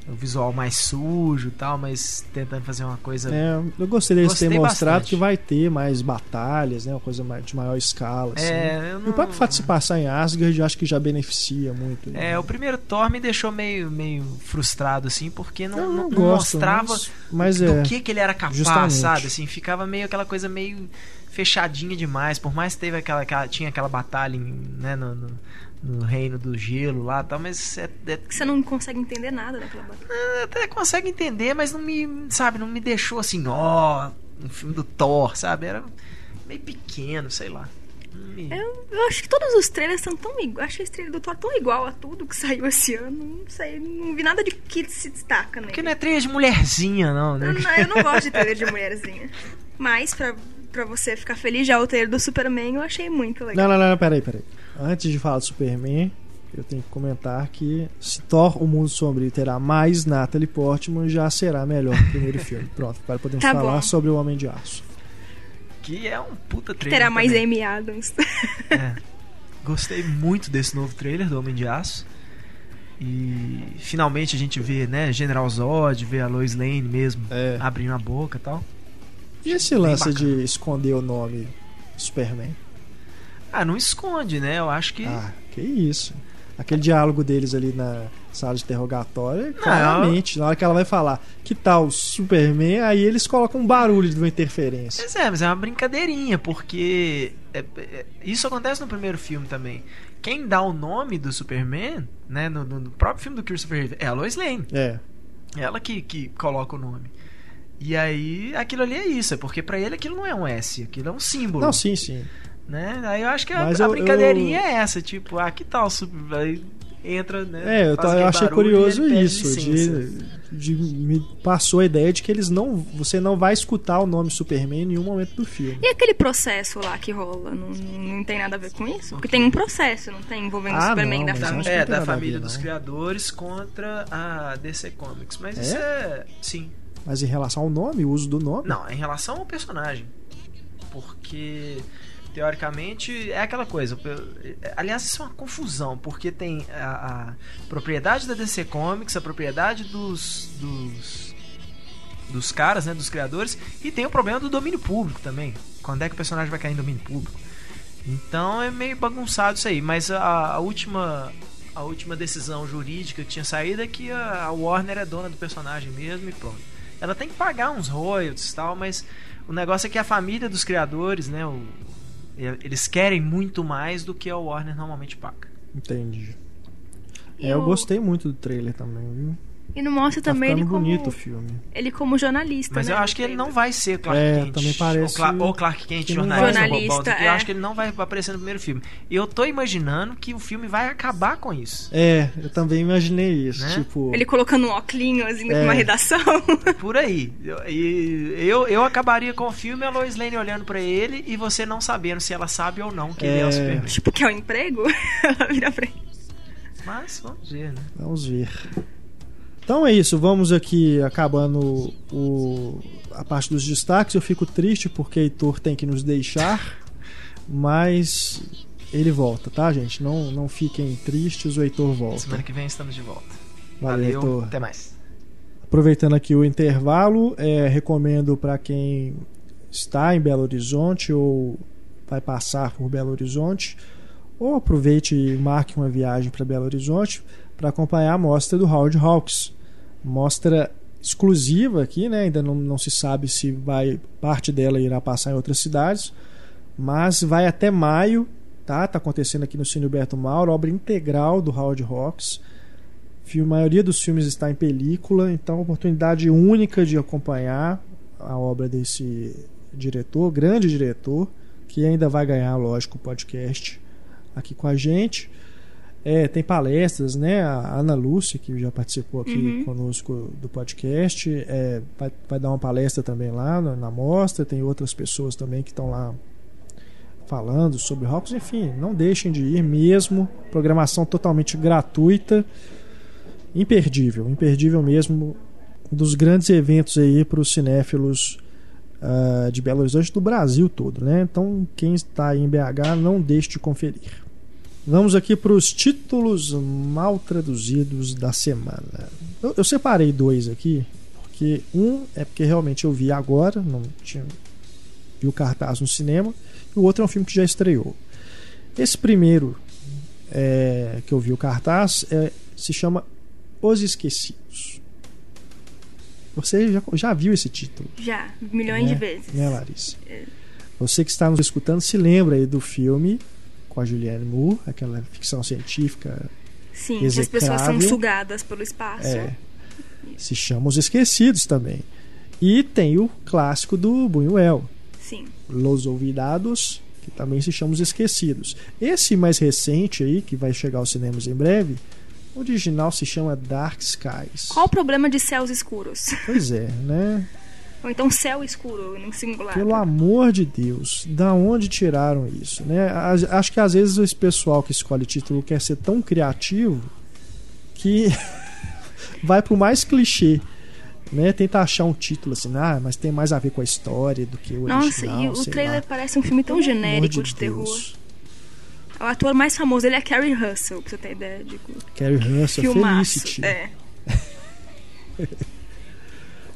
[SPEAKER 2] O visual mais sujo e tal, mas tentando fazer uma coisa.
[SPEAKER 1] É, eu gostei deles
[SPEAKER 2] Gostei
[SPEAKER 1] terem mostrado
[SPEAKER 2] bastante.
[SPEAKER 1] que vai ter mais batalhas, né? Uma coisa de maior escala. Assim.
[SPEAKER 2] É, eu
[SPEAKER 1] E
[SPEAKER 2] não-
[SPEAKER 1] o próprio fato de se passar em Asgard, eu acho que já beneficia muito.
[SPEAKER 2] É, o primeiro Thor me deixou meio, meio frustrado, assim, porque não, não-
[SPEAKER 1] não
[SPEAKER 2] não
[SPEAKER 1] gosto,
[SPEAKER 2] mostrava
[SPEAKER 1] mas, mas
[SPEAKER 2] do
[SPEAKER 1] é.
[SPEAKER 2] que, que ele era capaz,
[SPEAKER 1] justamente.
[SPEAKER 2] sabe? Assim, ficava meio aquela coisa meio fechadinha demais. Por mais que teve aquela, aquela- tinha aquela batalha em, né, no, no- no reino do gelo lá, e tal, mas é, é-
[SPEAKER 3] Que você não consegue entender nada daquela batalha.
[SPEAKER 2] até consegue entender, mas não me, sabe, não me deixou assim, ó, um filme do Thor, sabe? Era meio pequeno, sei lá. Me-
[SPEAKER 3] Eu, eu acho que todos os trailers são tão iguais. Achei esse trailer do Thor tão igual a tudo que saiu esse ano. Não sei, não vi nada de que se destaca nele.
[SPEAKER 2] Porque não é trilha de mulherzinha, não, né?
[SPEAKER 3] Eu não, eu não gosto de trailer de mulherzinha. Mas, pra, pra você ficar feliz, já o trailer do Superman eu achei muito legal.
[SPEAKER 1] Não, não, não, peraí, peraí. Antes de falar do Superman, eu tenho que comentar que se Thor, o Mundo Sombrio terá mais Natalie Portman, já será melhor que o primeiro filme. Pronto, agora podemos
[SPEAKER 3] Tá
[SPEAKER 1] falar
[SPEAKER 3] bom.
[SPEAKER 1] sobre o Homem de Aço.
[SPEAKER 2] Que é um puta trailer.
[SPEAKER 3] Terá mais
[SPEAKER 2] também.
[SPEAKER 3] Amy Adams.
[SPEAKER 2] É. Gostei muito desse novo trailer do Homem de Aço. E finalmente a gente vê, né, General Zod, vê a Lois Lane mesmo
[SPEAKER 1] É.
[SPEAKER 2] abrindo a boca e tal.
[SPEAKER 1] E esse
[SPEAKER 2] Bem
[SPEAKER 1] lance
[SPEAKER 2] bacana.
[SPEAKER 1] de esconder o nome Superman?
[SPEAKER 2] Ah, não esconde, né? Eu acho que.
[SPEAKER 1] Ah, que isso. Aquele diálogo deles ali na sala de interrogatório, claramente, na hora que ela vai falar que tal Superman, aí eles colocam um barulho de uma interferência.
[SPEAKER 2] Pois é, mas é uma brincadeirinha, porque é- é- isso acontece no primeiro filme também. Quem dá o nome do Superman, né, no, no- próprio filme do Christopher Reeve, é a Lois Lane.
[SPEAKER 1] É.
[SPEAKER 2] Ela que, que coloca o nome. E aí, aquilo ali é isso, é porque pra ele aquilo não é um S, aquilo é um símbolo.
[SPEAKER 1] Não, sim, sim.
[SPEAKER 2] Né? Aí eu acho que a,
[SPEAKER 1] Mas
[SPEAKER 2] a
[SPEAKER 1] eu-
[SPEAKER 2] brincadeirinha
[SPEAKER 1] eu-
[SPEAKER 2] é essa, tipo, ah, que tal Super... Aí entra, né?
[SPEAKER 1] É, eu, ta- eu achei curioso isso. De, de- me passou a ideia de que eles não. Você não vai escutar o nome Superman em nenhum momento do filme.
[SPEAKER 3] E aquele processo lá que rola? Não, não tem nada a ver com isso? Porque tem um processo, não tem? Envolvendo o
[SPEAKER 1] Ah,
[SPEAKER 3] Superman
[SPEAKER 1] não,
[SPEAKER 3] da família.
[SPEAKER 2] É, da família
[SPEAKER 1] ver,
[SPEAKER 2] dos
[SPEAKER 1] não.
[SPEAKER 2] criadores contra a DC Comics. Mas
[SPEAKER 1] É?
[SPEAKER 2] isso é. Sim.
[SPEAKER 1] Mas em relação ao nome, o uso do nome.
[SPEAKER 2] Não, em relação ao personagem. Porque, teoricamente, é aquela coisa. Aliás, isso é uma confusão, porque tem a, a propriedade da DC Comics, a propriedade dos. dos dos caras, né, dos criadores, e tem o problema do domínio público também. Quando é que o personagem vai cair em domínio público? Então é meio bagunçado isso aí, mas a, a última a última decisão jurídica que tinha saído é que a, a Warner é dona do personagem mesmo e pronto. Ela tem que pagar uns royalties e tal, mas o negócio é que a família dos criadores, né, o- eles querem muito mais do que a Warner normalmente paga.
[SPEAKER 1] Entendi.
[SPEAKER 3] E
[SPEAKER 1] É, eu gostei muito do trailer também, viu?
[SPEAKER 3] E não mostra
[SPEAKER 1] Tá
[SPEAKER 3] também ele como,
[SPEAKER 1] bonito o filme.
[SPEAKER 3] ele como jornalista,
[SPEAKER 2] Mas
[SPEAKER 3] né,
[SPEAKER 2] eu acho que ele não vai ser Clark
[SPEAKER 1] É,
[SPEAKER 2] Kent.
[SPEAKER 1] também parece
[SPEAKER 2] ou, Cla- ou Clark Kent, jornalista.
[SPEAKER 3] Jornalista,
[SPEAKER 2] Eu
[SPEAKER 3] é.
[SPEAKER 2] acho que ele não vai aparecer no primeiro filme. E eu tô imaginando que o filme vai acabar com isso.
[SPEAKER 1] É, eu também imaginei isso.
[SPEAKER 2] Né?
[SPEAKER 1] Tipo.
[SPEAKER 3] Ele colocando um óculos indo
[SPEAKER 1] É.
[SPEAKER 3] uma redação.
[SPEAKER 2] Por aí. Eu- E eu, eu acabaria com o filme a Lois Lane olhando pra ele e você não sabendo se ela sabe ou não que ele é
[SPEAKER 1] É.
[SPEAKER 2] o Superman.
[SPEAKER 3] tipo, que é um emprego? Ela vira pra ele.
[SPEAKER 2] Mas vamos ver, né?
[SPEAKER 1] Vamos ver. Então é isso, vamos aqui acabando o, a parte dos destaques. Eu fico triste porque Heitor tem que nos deixar, mas ele volta, tá, gente? Não, não fiquem tristes, o Heitor volta.
[SPEAKER 2] Semana que vem estamos de volta.
[SPEAKER 1] Valeu, Heitor.
[SPEAKER 2] Até mais.
[SPEAKER 1] Aproveitando aqui o intervalo, é, recomendo para quem está em Belo Horizonte ou vai passar por Belo Horizonte, ou aproveite e marque uma viagem para Belo Horizonte para acompanhar a mostra do Howard Hawks. Mostra exclusiva aqui, né? ainda não, não se sabe se vai parte dela irá passar em outras cidades, mas vai até maio, tá? Tá acontecendo aqui no Cine Humberto Mauro, obra integral do Howard Hawks. A maioria dos filmes está em película, então oportunidade única de acompanhar a obra desse diretor, grande diretor, que ainda vai ganhar, lógico, o podcast aqui com a gente. É, tem palestras, né? A Ana Lúcia, que já participou aqui
[SPEAKER 3] Uhum.
[SPEAKER 1] conosco do podcast, é, vai, vai dar uma palestra também lá na, na mostra. Tem outras pessoas também que estão lá falando sobre Hawks. Enfim, não deixem de ir mesmo. Programação totalmente gratuita. Imperdível, imperdível mesmo. Um dos grandes eventos aí para os cinéfilos ah, de Belo Horizonte do Brasil todo, né? Então, quem está aí em BH, não deixe de conferir. Vamos aqui para os títulos mal traduzidos da semana. Eu, eu separei dois aqui, porque um é porque realmente eu vi agora, não tinha vi o cartaz no cinema, e o outro é um filme que já estreou. Esse primeiro é, que eu vi o cartaz é, se chama Os Esquecidos. Você já, já viu esse título?
[SPEAKER 3] Já, milhões
[SPEAKER 1] né?
[SPEAKER 3] de vezes.
[SPEAKER 1] Né, Larissa? Você que está nos escutando se lembra aí do filme com a Julianne Moore, aquela ficção científica.
[SPEAKER 3] Sim, que as pessoas são
[SPEAKER 1] execrável.
[SPEAKER 3] sugadas pelo espaço.
[SPEAKER 1] É, se chama Os Esquecidos também. E tem o clássico do Buñuel,
[SPEAKER 3] Sim.
[SPEAKER 1] Los Olvidados, que também se chama Os Esquecidos. Esse mais recente aí, que vai chegar aos cinemas em breve, o original se chama Dark Skies.
[SPEAKER 3] Qual o problema de céus escuros?
[SPEAKER 1] Pois é, né?
[SPEAKER 3] Ou então céu escuro, em singular.
[SPEAKER 1] Pelo amor de Deus, da onde tiraram isso? Né? Acho que às vezes esse pessoal que escolhe título quer ser tão criativo que vai pro mais clichê. Né? Tenta achar um título assim, ah, mas tem mais a ver com a história do que o
[SPEAKER 3] Nossa,
[SPEAKER 1] original.
[SPEAKER 3] e o trailer
[SPEAKER 1] lá.
[SPEAKER 3] parece um filme tão
[SPEAKER 1] Pelo
[SPEAKER 3] genérico de, terror.
[SPEAKER 1] Deus.
[SPEAKER 3] O ator mais famoso, ele é Carrie Russell, pra você ter ideia de
[SPEAKER 1] Carrie Russell,
[SPEAKER 3] filmaço.
[SPEAKER 1] Felicity.
[SPEAKER 3] É.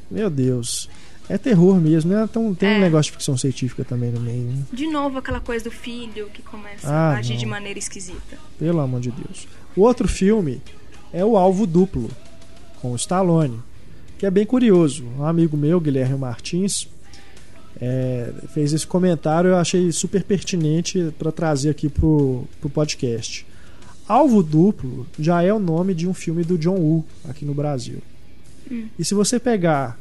[SPEAKER 1] Meu Deus. É terror mesmo, né? Então, tem um
[SPEAKER 3] É.
[SPEAKER 1] negócio de ficção científica também no meio. né?
[SPEAKER 3] De novo aquela coisa do filho que começa
[SPEAKER 1] Ah,
[SPEAKER 3] a agir
[SPEAKER 1] não.
[SPEAKER 3] de maneira esquisita.
[SPEAKER 1] Pelo amor de Deus. O outro filme é o Alvo Duplo, com o Stallone, que é bem curioso. Um amigo meu, Guilherme Martins, é, fez esse comentário eu achei super pertinente para trazer aqui pro, pro podcast. Alvo Duplo já é o nome de um filme do John Woo aqui no Brasil. E se você pegar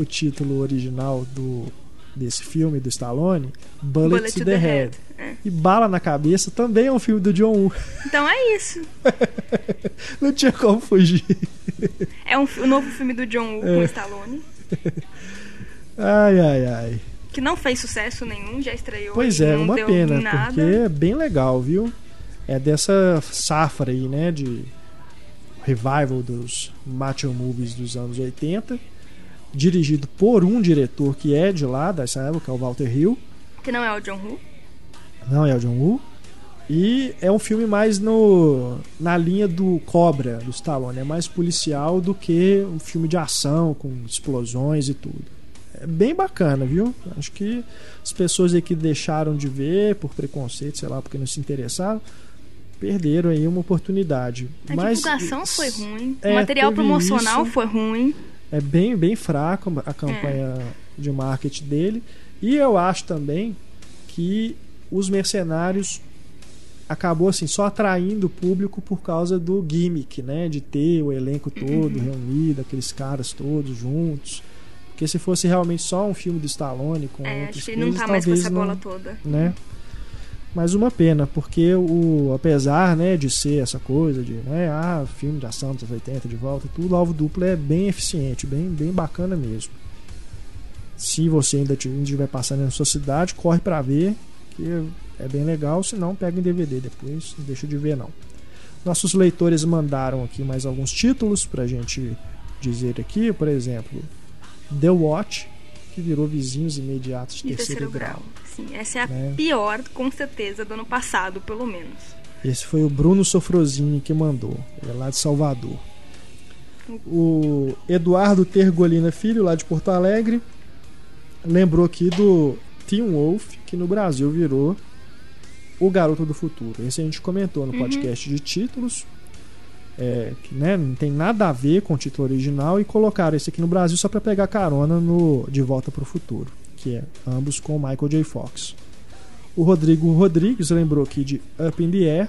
[SPEAKER 1] o título original do desse filme do Stallone, Bullet,
[SPEAKER 3] Bullet
[SPEAKER 1] to
[SPEAKER 3] to
[SPEAKER 1] the,
[SPEAKER 3] the
[SPEAKER 1] Head.
[SPEAKER 3] Head, é.
[SPEAKER 1] E Bala na Cabeça também é um filme do John Woo.
[SPEAKER 3] Então é isso.
[SPEAKER 1] Não tinha como fugir.
[SPEAKER 3] É um, o novo filme do John Woo com
[SPEAKER 1] É.
[SPEAKER 3] o Stallone.
[SPEAKER 1] Ai, ai, ai.
[SPEAKER 3] Que não fez sucesso nenhum, já estreou.
[SPEAKER 1] Pois é,
[SPEAKER 3] não
[SPEAKER 1] uma
[SPEAKER 3] deu
[SPEAKER 1] pena,
[SPEAKER 3] nada.
[SPEAKER 1] porque é bem legal, viu? É dessa safra aí, né, de revival dos macho movies dos anos 80, dirigido por um diretor que é de lá, dessa época, o Walter Hill,
[SPEAKER 3] Que não é o John Woo.
[SPEAKER 1] não é o John Woo, e é um filme mais no na linha do Cobra, do Stallone, é mais policial do que um filme de ação, com explosões e tudo. É bem bacana, viu? Acho que as pessoas aí que deixaram de ver por preconceito, sei lá, porque não se interessaram, perderam aí uma oportunidade.
[SPEAKER 3] A
[SPEAKER 1] Mas
[SPEAKER 3] divulgação foi ruim.
[SPEAKER 1] é,
[SPEAKER 3] o material promocional
[SPEAKER 1] isso.
[SPEAKER 3] foi ruim.
[SPEAKER 1] É bem, bem fraco a campanha de marketing dele. E eu acho também que os mercenários acabou assim só atraindo o público por causa do gimmick, né, de ter o elenco todo reunido, aqueles caras todos juntos. Porque se fosse realmente só um filme do Stallone com
[SPEAKER 3] É,
[SPEAKER 1] outras
[SPEAKER 3] acho que não tá mais com essa
[SPEAKER 1] não,
[SPEAKER 3] bola toda.
[SPEAKER 1] né? Mas uma pena, porque o apesar, né, de ser essa coisa de, né, ah, filme de ação dos anos 80 de volta, tudo, o alvo duplo é bem eficiente, bem, bem bacana mesmo. Se você ainda ti- ainda estiver passando na sua cidade, corre pra ver, que é bem legal, se não pega em DVD depois, não deixa de ver não. Nossos leitores mandaram aqui mais alguns títulos pra gente dizer aqui, por exemplo, The Watch, que virou vizinhos imediatos De terceiro,
[SPEAKER 3] terceiro
[SPEAKER 1] grau.
[SPEAKER 3] grau. Sim, essa é a
[SPEAKER 1] né?
[SPEAKER 3] pior, com certeza, do ano passado, pelo menos.
[SPEAKER 1] Esse foi o Bruno Sofrosini que mandou. Ele é lá de Salvador. O Eduardo Tergolina Filho, lá de Porto Alegre, lembrou aqui do Teen Wolf, que no Brasil virou O Garoto do Futuro. Esse a gente comentou no podcast de títulos. é, que né, não tem nada a ver com o título original e colocaram esse aqui no Brasil só para pegar carona no De Volta para o Futuro, que é ambos com Michael J. Fox. O Rodrigo Rodrigues lembrou aqui de Up in the Air,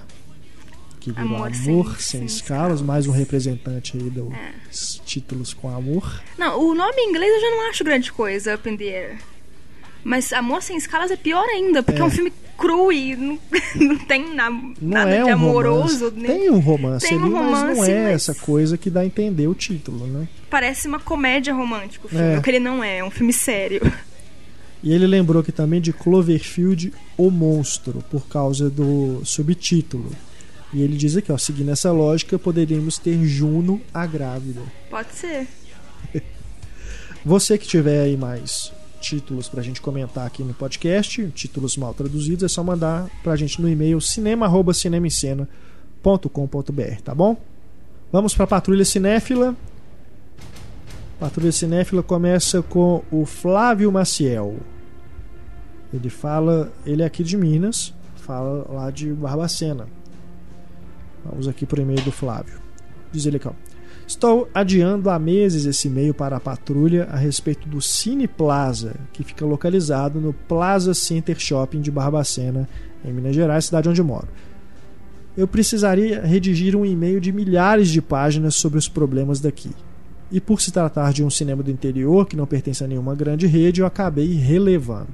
[SPEAKER 1] que virou Amor,
[SPEAKER 3] Amor
[SPEAKER 1] Sem,
[SPEAKER 3] Sem-
[SPEAKER 1] Escalas, mais um representante aí dos
[SPEAKER 3] É.
[SPEAKER 1] títulos com amor.
[SPEAKER 3] Não, o nome em inglês eu já não acho grande coisa, Up in the Air. Mas Amor Sem Escalas é pior ainda, porque é,
[SPEAKER 1] É.
[SPEAKER 3] um filme cru e não, não tem na-
[SPEAKER 1] Não
[SPEAKER 3] nada
[SPEAKER 1] é
[SPEAKER 3] de
[SPEAKER 1] um
[SPEAKER 3] amoroso.
[SPEAKER 1] romance.
[SPEAKER 3] nem-
[SPEAKER 1] Tem um romance
[SPEAKER 3] Tem um
[SPEAKER 1] ali, mas não
[SPEAKER 3] romance,
[SPEAKER 1] é
[SPEAKER 3] mas-
[SPEAKER 1] essa coisa que dá a entender o título, né?
[SPEAKER 3] Parece uma comédia romântica o filme,
[SPEAKER 1] É.
[SPEAKER 3] o que ele não é, é um filme sério.
[SPEAKER 1] E ele lembrou aqui também de Cloverfield, O Monstro, por causa do subtítulo. E ele diz aqui, ó, seguindo essa lógica, poderíamos ter Juno a grávida.
[SPEAKER 3] Pode ser.
[SPEAKER 1] Você que tiver aí mais títulos pra gente comentar aqui no podcast, títulos mal traduzidos, é só mandar pra gente no e-mail cinema@cinemicena.com.br, tá bom? Vamos pra Patrulha Cinéfila. Patrulha Cinéfila começa com o Flávio Maciel. Ele fala, ele é aqui de Minas, fala lá de Barbacena. Vamos aqui pro e-mail do Flávio. Diz ele aqui. Estou adiando há meses esse e-mail para a patrulha a respeito do Cine Plaza, que fica localizado no Plaza Center Shopping de Barbacena, em Minas Gerais, cidade onde moro. Eu precisaria redigir um e-mail de milhares de páginas sobre os problemas daqui. E por se tratar de um cinema do interior que não pertence a nenhuma grande rede, eu acabei relevando.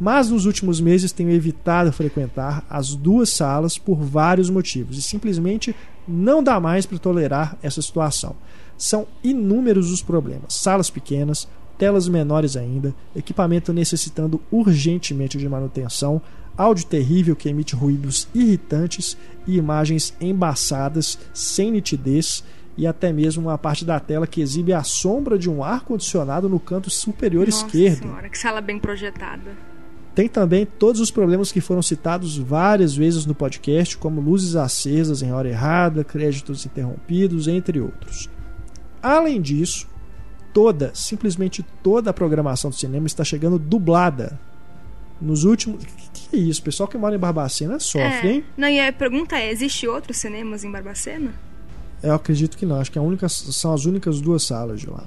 [SPEAKER 1] Mas nos últimos meses tenho evitado frequentar as duas salas por vários motivos e simplesmente não dá mais para tolerar essa situação. São inúmeros os problemas: salas pequenas, telas menores ainda, equipamento necessitando urgentemente de manutenção, áudio terrível que emite ruídos irritantes e imagens embaçadas, sem nitidez e até mesmo uma parte da tela que exibe a sombra de um ar-condicionado no canto superior
[SPEAKER 3] Nossa
[SPEAKER 1] esquerdo.
[SPEAKER 3] senhora, que sala bem projetada.
[SPEAKER 1] Tem também todos os problemas que foram citados várias vezes no podcast, como luzes acesas em hora errada, créditos interrompidos, entre outros. Além disso, toda, simplesmente toda a programação do cinema está chegando dublada. Nos últimos. Que, que é isso? O pessoal que mora em Barbacena sofre,
[SPEAKER 3] É.
[SPEAKER 1] hein?
[SPEAKER 3] Não, e a pergunta é: existe outros cinemas em Barbacena?
[SPEAKER 1] Eu acredito que não. Acho que a única, são as únicas duas salas de lá.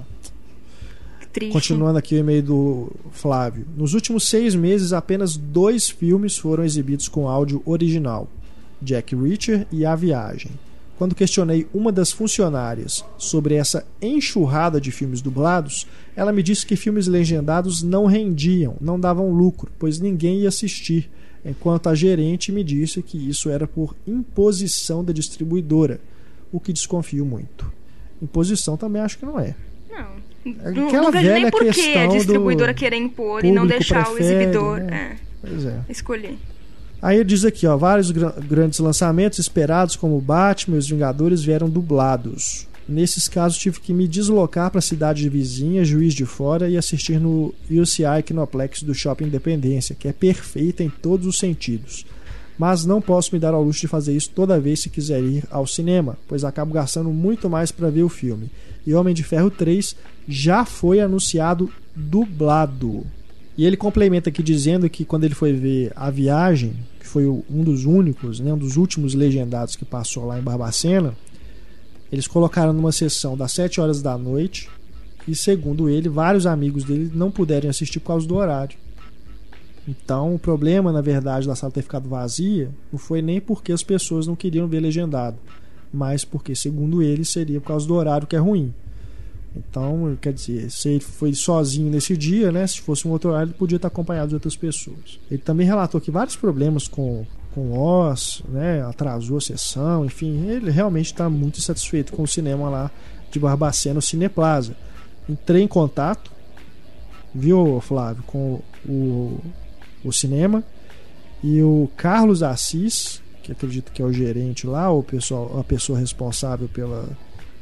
[SPEAKER 3] Triste.
[SPEAKER 1] Continuando aqui o e-mail do Flávio. Nos últimos seis meses, apenas dois filmes foram exibidos com áudio original: Jack Reacher e A Viagem. Quando questionei uma das funcionárias sobre essa enxurrada de filmes dublados, ela me disse que filmes legendados não rendiam, não davam lucro, pois ninguém ia assistir, enquanto a gerente me disse que isso era por imposição da distribuidora, o que desconfio muito. Imposição também acho que não é.
[SPEAKER 3] Não.
[SPEAKER 1] É aquela
[SPEAKER 3] não vejo nem
[SPEAKER 1] velha
[SPEAKER 3] por que a distribuidora
[SPEAKER 1] do
[SPEAKER 3] querer impor e não deixar o
[SPEAKER 1] prefere,
[SPEAKER 3] exibidor
[SPEAKER 1] né? É.
[SPEAKER 3] é, escolher.
[SPEAKER 1] Aí ele diz aqui, ó, vários gra- grandes lançamentos esperados como Batman e os Vingadores vieram dublados. Nesses casos tive que me deslocar para a cidade vizinha, Juiz de Fora, e assistir no UCI Kinoplex do Shopping Independência, que é perfeita em todos os sentidos. Mas não posso me dar ao luxo de fazer isso toda vez se quiser ir ao cinema, pois acabo gastando muito mais para ver o filme. E Homem de Ferro 3 já foi anunciado dublado. E ele complementa aqui dizendo que quando ele foi ver A Viagem, que foi um dos únicos, né, um dos últimos legendados que passou lá em Barbacena, eles colocaram numa sessão das 7 horas da noite e, segundo ele, vários amigos dele não puderam assistir por causa do horário. Então, o problema, na verdade, da sala ter ficado vazia não foi nem porque as pessoas não queriam ver legendado, mas porque, segundo ele, seria por causa do horário que é ruim. Então, quer dizer, se ele foi sozinho nesse dia, né? Se fosse um outro horário, ele podia estar acompanhado de outras pessoas. Ele também relatou que vários problemas com com Oz, né? Atrasou a sessão, enfim, ele realmente está muito insatisfeito com o cinema lá de Barbacena, o Cineplaza. Entrei em contato, viu, Flávio, com o, o cinema e o Carlos Assis, que acredito que é o gerente lá, ou pessoal, a pessoa responsável pela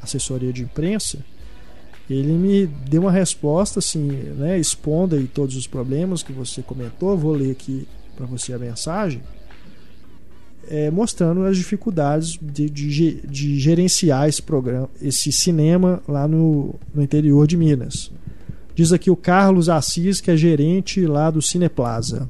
[SPEAKER 1] assessoria de imprensa, ele me deu uma resposta assim, né, expondo aí todos os problemas que você comentou. Vou ler aqui para você a mensagem, é, mostrando as dificuldades de, de, de gerenciar esse programa, esse cinema lá no, no interior de Minas. Diz aqui o Carlos Assis, que é gerente lá do Cineplaza.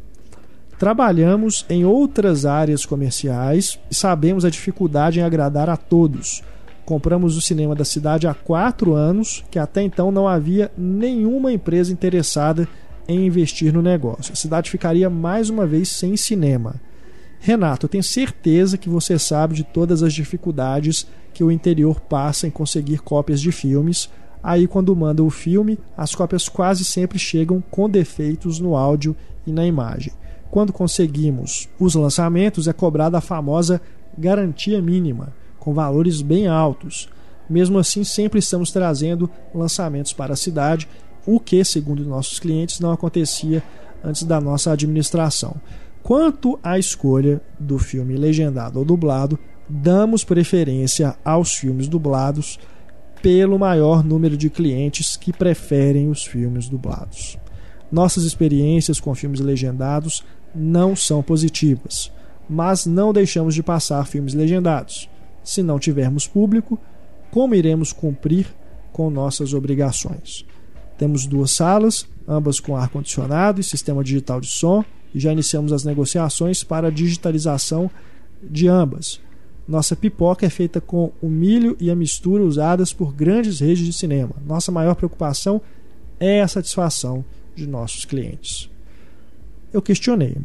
[SPEAKER 1] Trabalhamos em outras áreas comerciais e sabemos a dificuldade em agradar a todos. Compramos o cinema da cidade há quatro anos, que até então não havia nenhuma empresa interessada em investir no negócio. A cidade ficaria mais uma vez sem cinema. Renato, eu tenho certeza que você sabe de todas as dificuldades que o interior passa em conseguir cópias de filmes. Aí, quando manda o filme, as cópias quase sempre chegam com defeitos no áudio e na imagem. Quando conseguimos os lançamentos, é cobrada a famosa garantia mínima, com valores bem altos. Mesmo assim, sempre estamos trazendo lançamentos para a cidade, o que, segundo nossos clientes, não acontecia antes da nossa administração. Quanto à escolha do filme legendado ou dublado, damos preferência aos filmes dublados pelo maior número de clientes que preferem os filmes dublados. Nossas experiências com filmes legendados não são positivas, mas não deixamos de passar filmes legendados. Se não tivermos público, como iremos cumprir com nossas obrigações? Temos duas salas, ambas com ar-condicionado e sistema digital de som, e já iniciamos as negociações para a digitalização de ambas. Nossa pipoca é feita com o milho e a mistura usadas por grandes redes de cinema. Nossa maior preocupação é a satisfação de nossos clientes. Eu questionei.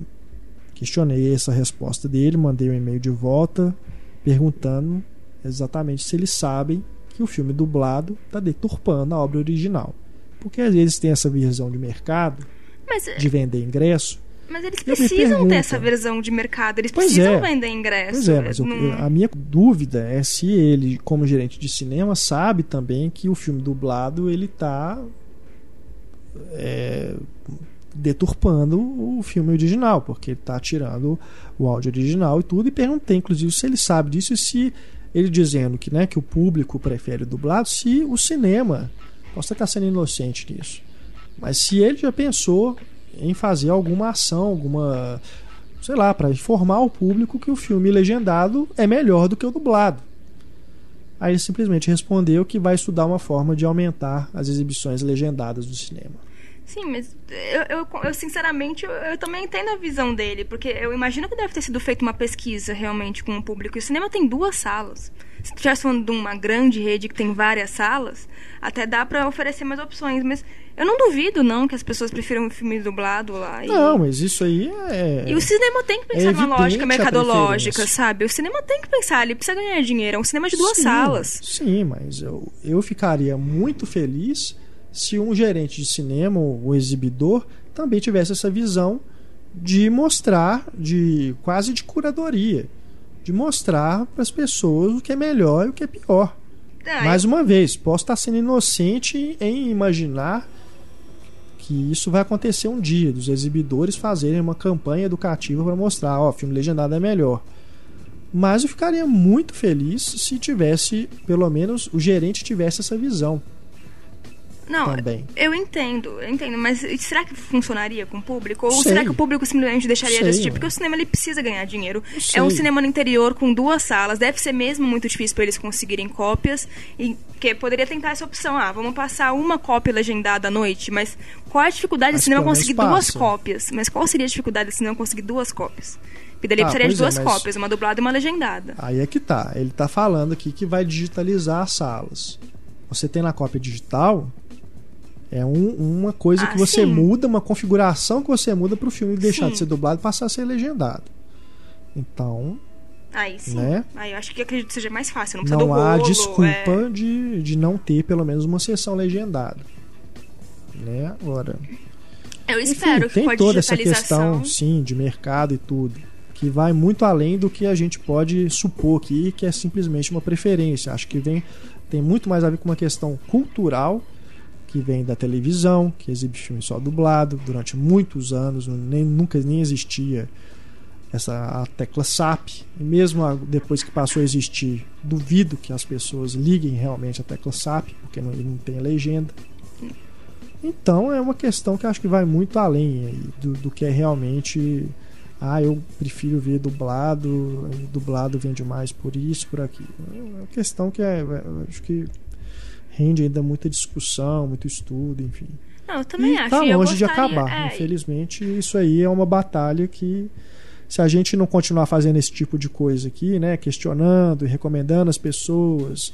[SPEAKER 1] Questionei essa resposta dele, mandei um e-mail de volta perguntando exatamente se eles sabem que o filme dublado está deturpando a obra original. Porque às vezes tem essa visão de mercado,
[SPEAKER 3] Mas,
[SPEAKER 1] de vender ingresso.
[SPEAKER 3] Mas eles precisam ter essa versão de mercado, eles
[SPEAKER 1] Pois
[SPEAKER 3] precisam
[SPEAKER 1] é.
[SPEAKER 3] vender ingresso.
[SPEAKER 1] Pois é, mas eu-
[SPEAKER 3] Não-
[SPEAKER 1] a minha dúvida é se ele, como gerente de cinema, sabe também que o filme dublado ele está deturpando o filme original, porque ele está tirando o áudio original e tudo. E perguntei, inclusive, se ele sabe disso e se ele dizendo que, né, que o público prefere o dublado, se o cinema posso estar sendo inocente nisso, mas se ele já pensou em fazer alguma ação, alguma sei lá, para informar o público que o filme legendado é melhor do que o dublado. Aí ele simplesmente respondeu que vai estudar uma forma de aumentar as exibições legendadas do cinema.
[SPEAKER 3] Sim, mas eu, eu- eu, sinceramente eu, eu também entendo a visão dele, porque eu imagino que deve ter sido feita uma pesquisa realmente com o público. E o cinema tem duas salas. Se estivesse falando de uma grande rede que tem várias salas, até dá pra oferecer mais opções. Mas eu não duvido, não, que as pessoas prefiram um filme dublado lá. E...
[SPEAKER 1] Não, mas isso aí é.
[SPEAKER 3] E o cinema tem que pensar
[SPEAKER 1] É
[SPEAKER 3] numa lógica mercadológica, sabe? O cinema tem que pensar, ele precisa ganhar dinheiro. É um cinema de duas
[SPEAKER 1] Sim,
[SPEAKER 3] salas.
[SPEAKER 1] Sim, mas eu, eu ficaria muito feliz se um gerente de cinema, o exibidor, também tivesse essa visão de mostrar, de quase de curadoria, de mostrar para as pessoas o que é melhor e o que é pior.
[SPEAKER 3] Ah,
[SPEAKER 1] Mais uma vez, posso estar sendo inocente em imaginar que isso vai acontecer um dia, dos exibidores fazerem uma campanha educativa para mostrar, ó, filme legendado é melhor. Mas eu ficaria muito feliz se tivesse, pelo menos, o gerente tivesse essa visão
[SPEAKER 3] Não,
[SPEAKER 1] também.
[SPEAKER 3] eu entendo, eu entendo, mas será que funcionaria com o público? Ou
[SPEAKER 1] Sei.
[SPEAKER 3] será que o público simplesmente deixaria
[SPEAKER 1] Sei,
[SPEAKER 3] de assistir? Porque o cinema ele precisa ganhar dinheiro. É um cinema no interior com duas salas, deve ser mesmo muito difícil para eles conseguirem cópias. E que poderia tentar essa opção, ah, vamos passar uma cópia legendada à noite, mas qual é a dificuldade do cinema
[SPEAKER 1] menos
[SPEAKER 3] conseguir duas cópias? Mas qual seria a dificuldade do cinema conseguir duas cópias? Porque daí
[SPEAKER 1] Ah,
[SPEAKER 3] precisaria de
[SPEAKER 1] é,
[SPEAKER 3] duas
[SPEAKER 1] mas-
[SPEAKER 3] cópias, uma dublada e uma legendada.
[SPEAKER 1] Aí é que tá. Ele tá falando aqui que vai digitalizar as salas. Você tem na cópia digital, é um- uma coisa
[SPEAKER 3] Ah,
[SPEAKER 1] que você
[SPEAKER 3] sim.
[SPEAKER 1] muda, uma configuração que você muda para o filme deixar
[SPEAKER 3] Sim.
[SPEAKER 1] de ser dublado e passar a ser legendado. Então,
[SPEAKER 3] Aí sim.
[SPEAKER 1] Né?
[SPEAKER 3] Aí eu acho que acredito que seja mais fácil, não precisa
[SPEAKER 1] não há
[SPEAKER 3] rolo,
[SPEAKER 1] desculpa
[SPEAKER 3] é.
[SPEAKER 1] de, de não ter pelo menos uma sessão legendada. Né? Agora,
[SPEAKER 3] Eu
[SPEAKER 1] enfim,
[SPEAKER 3] espero que
[SPEAKER 1] tem toda essa questão, sim, de mercado e tudo, que vai muito além do que a gente pode supor aqui, que é simplesmente uma preferência. Acho que vem tem muito mais a ver com uma questão cultural que vem da televisão, que exibe filme só dublado durante muitos anos, nem, nunca nem existia essa a tecla SAP, e mesmo a- depois que passou a existir, duvido que as pessoas liguem realmente a tecla SAP, porque não, não tem legenda. Então é uma questão que acho que vai muito além aí do, do que é realmente. Ah, eu prefiro ver dublado, dublado vende mais por isso, por aquilo. É uma questão que é, é, acho que rende ainda muita discussão, muito estudo, enfim.
[SPEAKER 3] Não, eu também
[SPEAKER 1] e
[SPEAKER 3] acho.
[SPEAKER 1] tá longe de acabar.
[SPEAKER 3] é,
[SPEAKER 1] Infelizmente, isso aí é uma batalha que se a gente não continuar fazendo esse tipo de coisa aqui, né, questionando e recomendando as pessoas,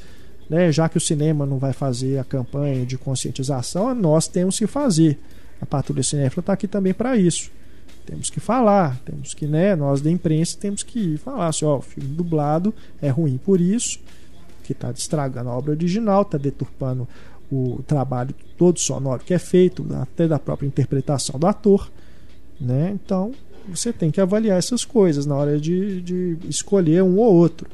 [SPEAKER 1] né, já que o cinema não vai fazer a campanha de conscientização, nós temos que fazer. A Patrulha Cinéfila está aqui também para isso. Temos que falar, temos que, né, nós da imprensa temos que falar assim, ó, o filme dublado é ruim por isso, que está estragando a obra original, está deturpando o trabalho todo sonoro que é feito, até da própria interpretação do ator, né? Então você tem que avaliar essas coisas na hora de, de escolher um ou outro.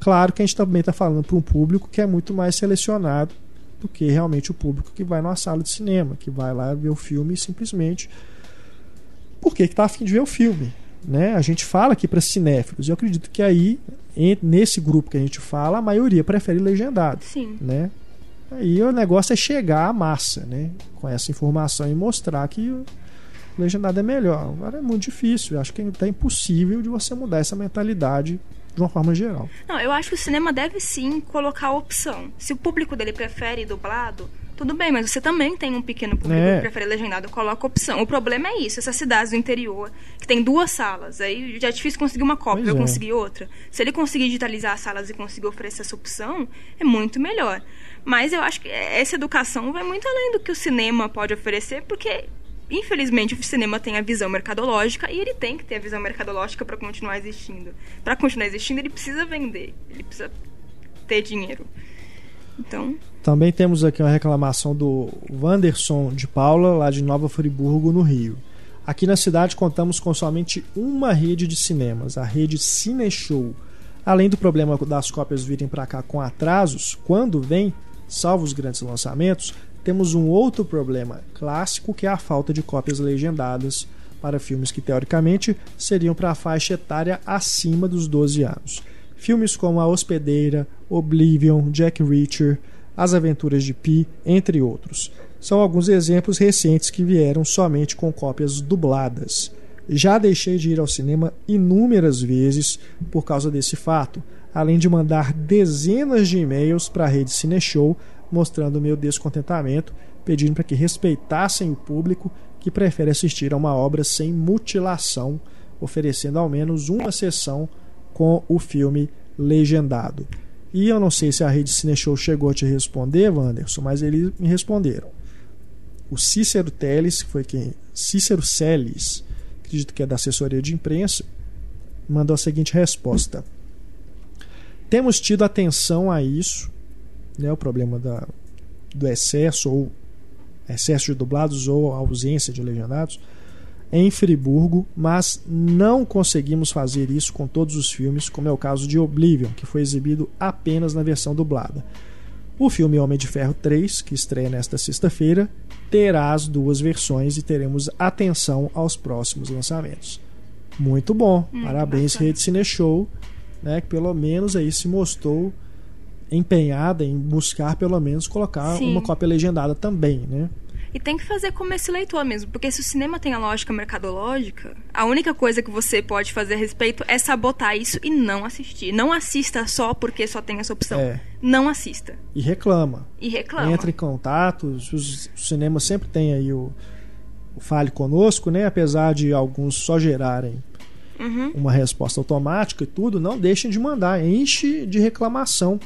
[SPEAKER 1] Claro que a gente também está falando para um público que é muito mais selecionado do que realmente o público que vai numa sala de cinema, que vai lá ver o filme simplesmente porque está afim de ver o filme. Né? A gente fala aqui para cinéfilos, e eu acredito que aí, nesse grupo que a gente fala, a maioria prefere legendado
[SPEAKER 3] Sim.
[SPEAKER 1] né? Aí o negócio é chegar à massa, né? Com essa informação e mostrar que o legendado é melhor. Agora é muito difícil, eu acho que é impossível de você mudar essa mentalidade de uma forma geral.
[SPEAKER 3] Não, eu acho que o cinema deve sim colocar a opção. Se o público dele prefere dublado, tudo bem, mas você também tem um pequeno público
[SPEAKER 1] É.
[SPEAKER 3] que prefere legendado, coloca a opção. O problema é isso, essas cidades do interior, que tem duas salas, aí já é difícil conseguir uma cópia,
[SPEAKER 1] Pois
[SPEAKER 3] eu
[SPEAKER 1] é.
[SPEAKER 3] conseguir outra. Se ele conseguir digitalizar as salas e conseguir oferecer essa opção, é muito melhor. Mas eu acho que essa educação vai muito além do que o cinema pode oferecer, porque infelizmente o cinema tem a visão mercadológica e ele tem que ter a visão mercadológica para continuar existindo. Para continuar existindo, ele precisa vender, ele precisa ter dinheiro. Então,
[SPEAKER 1] Também temos aqui uma reclamação do Wanderson de Paula, lá de Nova Friburgo, no Rio. Aqui na cidade contamos com somente uma rede de cinemas, a rede Cineshow. Além do problema das cópias virem para cá com atrasos, quando vem, salvo os grandes lançamentos, temos um outro problema clássico que é a falta de cópias legendadas para filmes que teoricamente seriam para a faixa etária acima dos 12 anos. Filmes como A Hospedeira, Oblivion, Jack Reacher, As Aventuras de Pi, entre outros. São alguns exemplos recentes que vieram somente com cópias dubladas. Já deixei de ir ao cinema inúmeras vezes por causa desse fato, além de mandar dezenas de e-mails para a rede Cineshow mostrando meu descontentamento, pedindo para que respeitassem o público que prefere assistir a uma obra sem mutilação, oferecendo ao menos uma sessão com o filme legendado. E eu não sei se a rede Cineshow chegou a te responder, Wanderson, mas eles me responderam. O Cícero Teles, que foi quem. Cícero Celes, acredito que é da assessoria de imprensa, mandou a seguinte resposta. Temos tido atenção a isso, né, o problema da, do excesso ou excesso de dublados ou ausência de legendados em Friburgo, mas não conseguimos fazer isso com todos os filmes, como é o caso de Oblivion, que foi exibido apenas na versão dublada. O filme Homem de Ferro 3, que estreia nesta sexta-feira, terá as duas versões e teremos atenção aos próximos lançamentos. Muito bom.
[SPEAKER 3] Hum,
[SPEAKER 1] Parabéns,
[SPEAKER 3] bacana.
[SPEAKER 1] Rede Cine Show, né, que pelo menos aí se mostrou empenhada em buscar pelo menos colocar
[SPEAKER 3] Sim.
[SPEAKER 1] uma cópia legendada também, né?
[SPEAKER 3] E tem que fazer como esse leitor mesmo, porque se o cinema tem a lógica mercadológica, a única coisa que você pode fazer a respeito é sabotar isso e não assistir. Não assista só porque só tem essa opção.
[SPEAKER 1] É.
[SPEAKER 3] Não assista.
[SPEAKER 1] E reclama.
[SPEAKER 3] E reclama.
[SPEAKER 1] Entra em contato, os, os cinemas sempre tem aí o, o Fale Conosco, né? Apesar de alguns só gerarem
[SPEAKER 3] Uhum.
[SPEAKER 1] uma resposta automática e tudo, não deixem de mandar, enche de reclamação.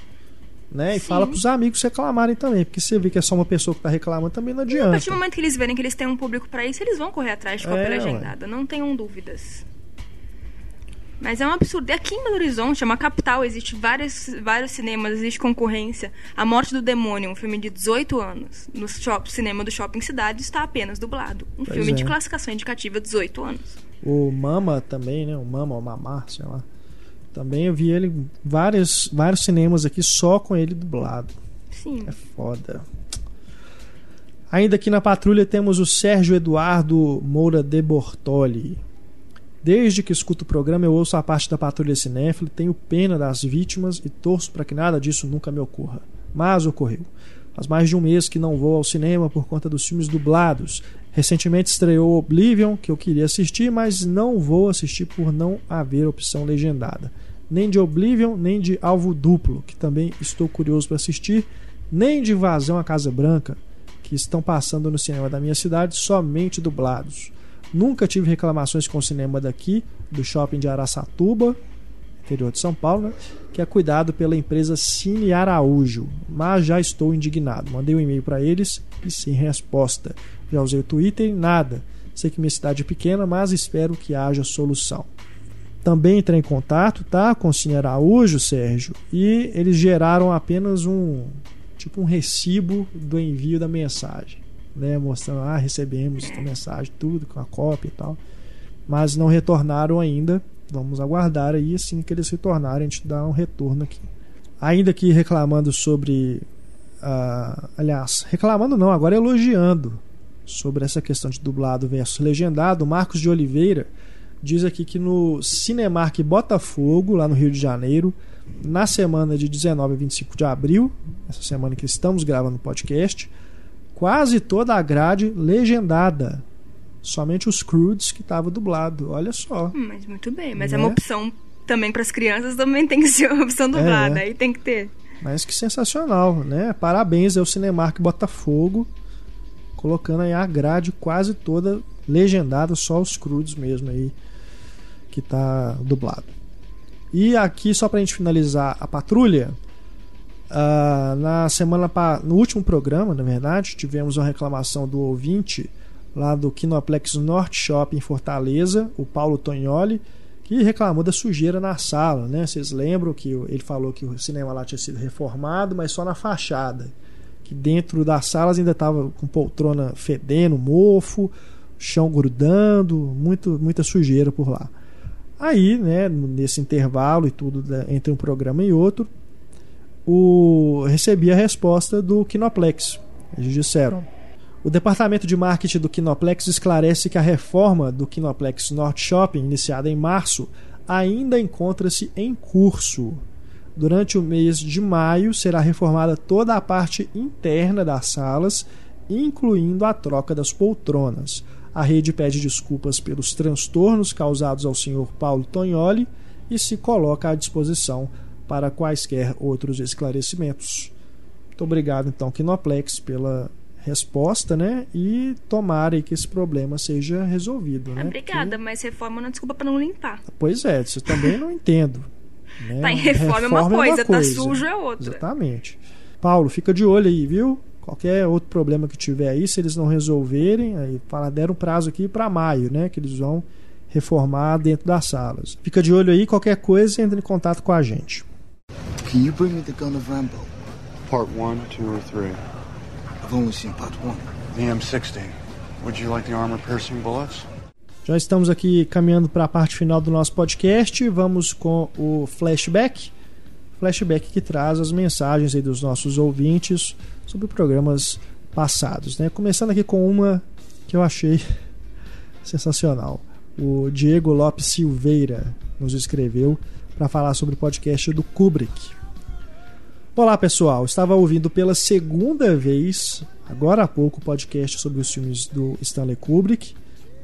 [SPEAKER 1] Né? E
[SPEAKER 3] Sim.
[SPEAKER 1] fala pros amigos reclamarem também, porque você vê que é só uma pessoa que tá reclamando também não
[SPEAKER 3] A
[SPEAKER 1] adianta.
[SPEAKER 3] partir do momento que eles verem que eles têm um público pra isso, eles vão correr atrás de cópia
[SPEAKER 1] É,
[SPEAKER 3] legendada. Não tenham dúvidas. Mas é um absurdo. E aqui em Belo Horizonte, é uma capital, existe vários, vários cinemas, existe concorrência. A Morte do Demônio, um filme de 18 anos, no shop, cinema do Shopping Cidade, está apenas dublado. Um
[SPEAKER 1] Pois
[SPEAKER 3] filme
[SPEAKER 1] é.
[SPEAKER 3] de classificação indicativa 18 anos.
[SPEAKER 1] O Mama também, né? O Mama, o Mamar, sei lá. Também eu vi ele em vários, vários cinemas aqui só com ele dublado.
[SPEAKER 3] Sim.
[SPEAKER 1] É foda. Ainda aqui na patrulha temos o Sérgio Eduardo Moura de Bortoli. Desde que escuto o programa, eu ouço a parte da patrulha cinéfila, tenho pena das vítimas e torço para que nada disso nunca me ocorra. Mas ocorreu. Faz mais de um mês que não vou ao cinema por conta dos filmes dublados. Recentemente estreou Oblivion, que eu queria assistir, mas não vou assistir por não haver opção legendada. Nem de Oblivion, nem de Alvo Duplo, que também estou curioso para assistir, nem de Invasão à Casa Branca, que estão passando no cinema da minha cidade somente dublados. Nunca tive reclamações com o cinema daqui, do shopping de Araçatuba, interior de São Paulo, né? que é cuidado pela empresa Cine Araújo, mas já estou indignado. Mandei um e-mail para eles e sem resposta. Já usei o Twitter e nada. Sei que minha cidade é pequena, mas espero que haja solução. Também entrei em contato, tá, com o Cine Araújo, Sérgio, e eles geraram apenas um tipo um recibo do envio da mensagem, né, mostrando ah, recebemos a mensagem, tudo com a cópia e tal, mas não retornaram ainda. Vamos aguardar aí assim que eles retornarem, a gente dá um retorno aqui. Ainda aqui reclamando sobre ah, aliás, reclamando não, agora elogiando sobre essa questão de dublado versus legendado, Marcos de Oliveira diz aqui que no Cinemark Botafogo, lá no Rio de Janeiro, na semana de 19 a 25 de abril, essa semana que estamos gravando o podcast, quase toda a grade legendada. Somente os Crudes que estava dublado. Olha só.
[SPEAKER 3] Hum, Mas muito bem. Mas é
[SPEAKER 1] Né?
[SPEAKER 3] uma opção também para as crianças, também tem que ser uma opção dublada.
[SPEAKER 1] É.
[SPEAKER 3] Aí tem que ter.
[SPEAKER 1] Mas que sensacional, né? Parabéns ao Cinemark Botafogo, colocando aí a grade quase toda legendada, só os crudos mesmo aí que tá dublado. E aqui só pra gente finalizar a patrulha, ah, na semana pa- no último programa, na verdade, tivemos uma reclamação do ouvinte lá do Kinoplex Norte Shopping em Fortaleza, o Paulo Tognoli, que reclamou da sujeira na sala, né? Vocês lembram que ele falou que o cinema lá tinha sido reformado, mas só na fachada. Que dentro das salas ainda estava com poltrona fedendo, mofo, chão grudando, muito, muita sujeira por lá. Aí, né, nesse intervalo e tudo da- entre um programa e outro, o recebi a resposta do Kinoplex. Eles disseram: o departamento de marketing do Kinoplex esclarece que a reforma do Kinoplex North Shopping, iniciada em março, ainda encontra-se em curso. Durante o mês de maio será reformada toda a parte interna das salas, incluindo a troca das poltronas. A rede pede desculpas pelos transtornos causados ao Sr. Paulo Tognoli e se coloca à disposição para quaisquer outros esclarecimentos. Muito obrigado, então, Kinoplex, pela resposta, né? E tomara que esse problema seja resolvido, né?
[SPEAKER 3] Obrigada, mas reforma não é desculpa para não limpar.
[SPEAKER 1] Porque- Pois é, isso eu também não entendo. Né?
[SPEAKER 3] Tá em reforma, é uma coisa, tá sujo é outra.
[SPEAKER 1] Exatamente. Paulo, fica de olho aí, viu? Qualquer outro problema que tiver aí, se eles não resolverem, aí fala, deram prazo aqui para maio, né? Que eles vão reformar dentro das salas. Fica de olho aí, qualquer coisa, entre em contato com a gente.
[SPEAKER 6] Can you bring me the gun of Rambo?
[SPEAKER 7] Part one, two, or three?
[SPEAKER 6] I've only seen part one.
[SPEAKER 7] The M60. Would you like the armor piercing bullets?
[SPEAKER 1] Já estamos aqui caminhando para a parte final do nosso podcast. Vamos com o flashback. Flashback que traz as mensagens aí dos nossos ouvintes sobre programas passados. Né? Começando aqui com uma que eu achei sensacional. O Diego Lopes Silveira nos escreveu para falar sobre o podcast do Kubrick. Olá pessoal, estava ouvindo pela segunda vez, agora há pouco, o podcast sobre os filmes do Stanley Kubrick.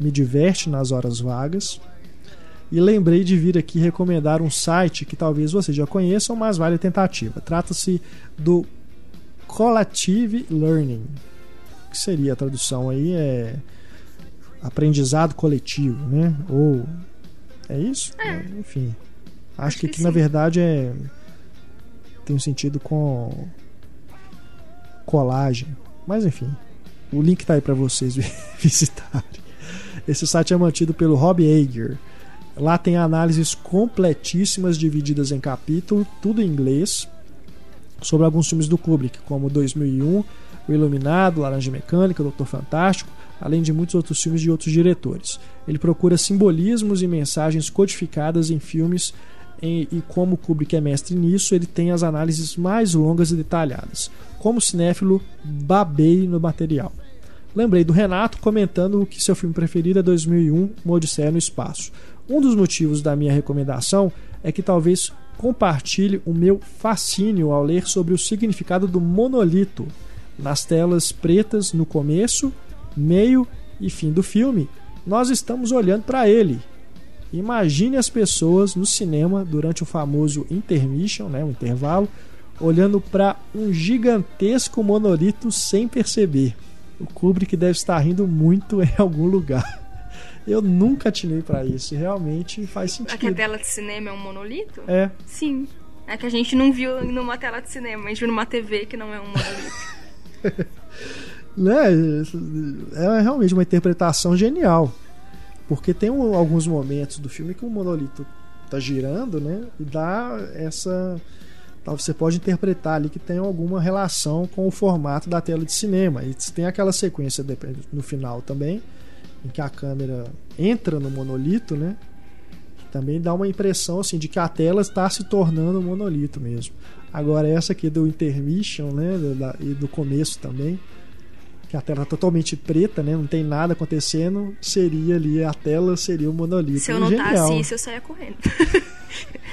[SPEAKER 1] Me diverte nas horas vagas. E lembrei de vir aqui recomendar um site que talvez vocês já conheçam, mas vale a tentativa. Trata-se do Collative Learning, que seria a tradução aí é aprendizado coletivo, né? Ou é isso?
[SPEAKER 3] É.
[SPEAKER 1] Enfim, acho,
[SPEAKER 3] Acho
[SPEAKER 1] que
[SPEAKER 3] que
[SPEAKER 1] aqui na
[SPEAKER 3] sim.
[SPEAKER 1] verdade é tem um sentido com colagem, mas enfim, o link tá aí para vocês visitarem. Esse site é mantido pelo Rob Ager. Lá tem análises completíssimas divididas em capítulo, tudo em inglês, sobre alguns filmes do Kubrick, como 2001, O Iluminado, Laranja Mecânica, Doutor Fantástico, além de muitos outros filmes de outros diretores. Ele procura simbolismos e mensagens codificadas em filmes e como Kubrick é mestre nisso, ele tem as análises mais longas e detalhadas. Como cinéfilo, babei no material. Lembrei do Renato comentando que seu filme preferido é 2001, Uma Odisseia no Espaço. Um dos motivos da minha recomendação é que talvez compartilhe o meu fascínio ao ler sobre o significado do monolito nas telas pretas no começo, meio e fim do filme. Nós estamos olhando para ele. Imagine as pessoas no cinema durante o famoso intermission, né, o intervalo, olhando para um gigantesco monolito sem perceber. O Kubrick deve estar rindo muito em algum lugar. Eu nunca atinei para isso, e realmente faz
[SPEAKER 3] É que a
[SPEAKER 1] sentido.
[SPEAKER 3] tela de cinema é um monolito?
[SPEAKER 1] É,
[SPEAKER 3] Sim. É que a gente não viu numa tela de cinema, a gente viu numa TV que não é um monolito.
[SPEAKER 1] né? É realmente uma interpretação genial. Porque tem um- alguns momentos do filme que o monolito tá girando, né? E dá essa. Você pode interpretar ali que tem alguma relação com o formato da tela de cinema. E tem aquela sequência no final também, em que a câmera entra no monolito, né? Também dá uma impressão assim de que a tela está se tornando um monolito mesmo. Agora essa aqui do intermission, né? da- e do começo também, que a tela tá totalmente preta, né? Não tem nada acontecendo, seria ali a tela seria o monolito.
[SPEAKER 3] Se eu
[SPEAKER 1] Genial.
[SPEAKER 3] notasse isso, eu saía correndo.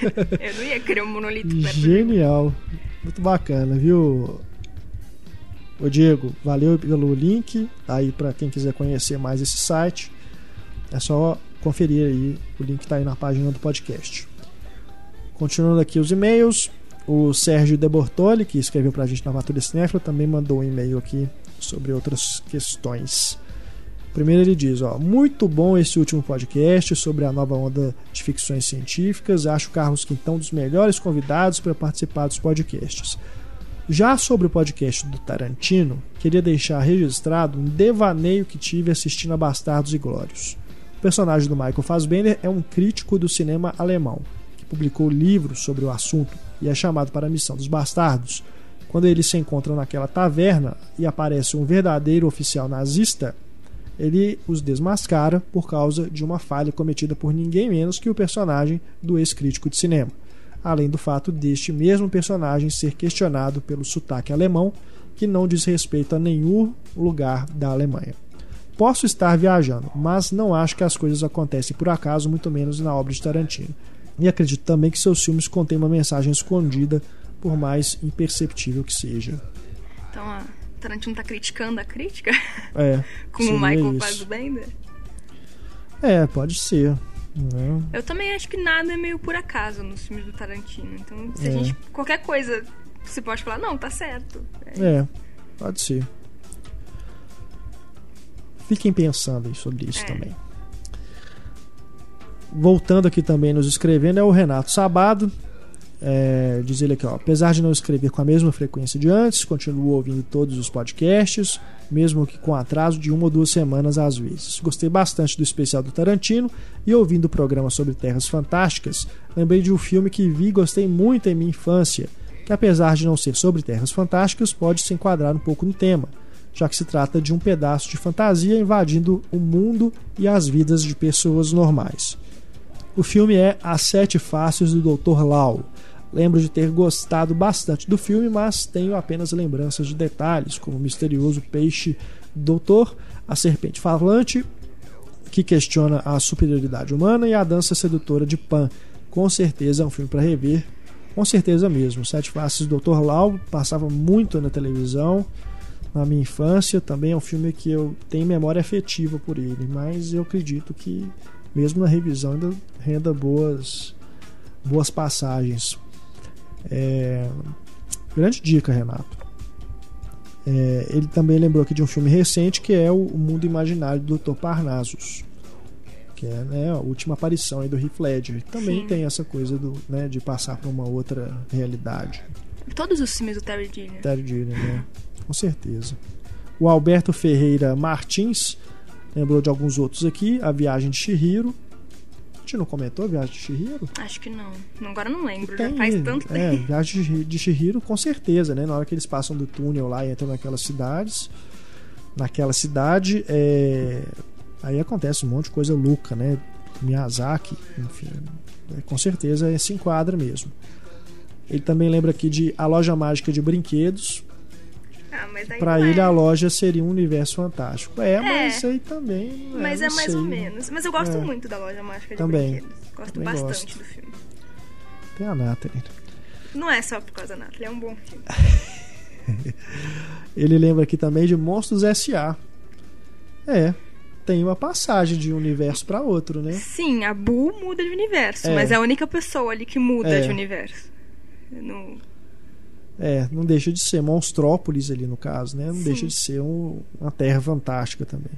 [SPEAKER 3] eu não ia querer um monolito.
[SPEAKER 1] Genial. Muito bacana, viu? Ô Diego, valeu pelo link. Tá Aí para quem quiser conhecer mais esse site, é só conferir aí. O link tá aí na página do podcast. Continuando aqui os e-mails, o Sérgio De Bortoli, que escreveu pra gente na Vatura Cinéfila, também mandou um e-mail aqui sobre outras questões. Primeiro ele diz, ó, muito bom esse último podcast sobre a nova onda de ficções científicas. Acho o Carlos Quintão dos melhores convidados para participar dos podcasts. Já sobre o podcast do Tarantino, queria deixar registrado um devaneio que tive assistindo a Bastardos e Glórios. O personagem do Michael Fassbender é um crítico do cinema alemão, que publicou livros sobre o assunto e é chamado para a missão dos bastardos. Quando eles se encontram naquela taverna e aparece um verdadeiro oficial nazista, ele os desmascara por causa de uma falha cometida por ninguém menos que o personagem do ex-crítico de cinema. Além do fato deste mesmo personagem ser questionado pelo sotaque alemão, que não diz respeito a nenhum lugar da Alemanha. Posso estar viajando, mas não acho que as coisas acontecem por acaso, muito menos na obra de Tarantino. E acredito também que seus filmes contêm uma mensagem escondida, por mais imperceptível que seja.
[SPEAKER 3] Então, a Tarantino tá criticando a crítica
[SPEAKER 1] É,
[SPEAKER 3] com o
[SPEAKER 1] seria
[SPEAKER 3] Michael. Fassbender.
[SPEAKER 1] É, pode ser. Né?
[SPEAKER 3] Eu também acho que nada é meio por acaso nos filmes do Tarantino. Então, se
[SPEAKER 1] É.
[SPEAKER 3] a gente. Qualquer coisa, você pode falar, não, tá certo. É,
[SPEAKER 1] É, pode ser. Fiquem pensando sobre isso
[SPEAKER 3] É.
[SPEAKER 1] também. Voltando aqui também nos escrevendo é o Renato Sabado. É, diz ele aqui, ó, apesar de não escrever com a mesma frequência de antes, continuo ouvindo todos os podcasts, mesmo que com atraso de uma ou duas semanas às vezes. Gostei bastante do especial do Tarantino e ouvindo o programa sobre Terras Fantásticas, lembrei de um filme que vi e gostei muito em minha infância, que apesar de não ser sobre Terras Fantásticas, pode se enquadrar um pouco no tema, já que se trata de um pedaço de fantasia invadindo o mundo e as vidas de pessoas normais. O filme é As Sete Faces do Dr. Lau. Lembro de ter gostado bastante do filme, mas tenho apenas lembranças de detalhes, como o misterioso peixe doutor, a serpente falante, que questiona a superioridade humana, e a dança sedutora de Pan. Com certeza é um filme para rever, com certeza mesmo. Sete Faces do Dr. Lau passava muito na televisão na minha infância. Também é um filme que eu tenho memória afetiva por ele, mas eu acredito que mesmo na revisão ainda renda boas boas passagens. É, grande dica, Renato. É, ele também lembrou aqui de um filme recente que é o Mundo Imaginário do Dr. Parnassus, que é né, a última aparição aí do Heath Ledger. Também
[SPEAKER 3] Sim.
[SPEAKER 1] tem essa coisa do, né, de passar para uma outra realidade.
[SPEAKER 3] Todos os filmes do Terry Gilliam.
[SPEAKER 1] Terry Gilliam, né? Com certeza. O Alberto Ferreira Martins lembrou de alguns outros aqui. A Viagem de Chihiro. Gente não comentou a Viagem de Chihiro?
[SPEAKER 3] Acho que não. Agora não lembro.
[SPEAKER 1] Tem,
[SPEAKER 3] Já faz tanto
[SPEAKER 1] é,
[SPEAKER 3] tempo.
[SPEAKER 1] Viagem de- Chihiro, com certeza, né? Na hora que eles passam do túnel lá e entram naquelas cidades. Naquela cidade, é, aí acontece um monte de coisa louca, né? Miyazaki, enfim. é, com certeza se enquadra mesmo. Ele também lembra aqui de A Loja Mágica de Brinquedos,
[SPEAKER 3] Ah, mas aí
[SPEAKER 1] Pra ele
[SPEAKER 3] é.
[SPEAKER 1] a loja seria um universo fantástico. É,
[SPEAKER 3] É.
[SPEAKER 1] mas aí também. né,
[SPEAKER 3] Mas é mais
[SPEAKER 1] sei.
[SPEAKER 3] ou menos. Mas eu gosto
[SPEAKER 1] É.
[SPEAKER 3] muito da loja mágica de
[SPEAKER 1] Também.
[SPEAKER 3] brinquedos. Gosto
[SPEAKER 1] Também
[SPEAKER 3] bastante
[SPEAKER 1] gosto.
[SPEAKER 3] do filme.
[SPEAKER 1] Tem a Nathalie.
[SPEAKER 3] Não é só por causa da Natalie, é um bom filme.
[SPEAKER 1] Ele lembra aqui também de Monstros S.A. É. Tem uma passagem de um universo pra outro, né?
[SPEAKER 3] Sim, a Boo muda de universo,
[SPEAKER 1] É.
[SPEAKER 3] mas é a única pessoa ali que muda
[SPEAKER 1] É.
[SPEAKER 3] de universo. Não...
[SPEAKER 1] É, não deixa de ser Monstrópolis ali no caso, né? Não
[SPEAKER 3] Sim.
[SPEAKER 1] deixa de ser um- uma terra fantástica também.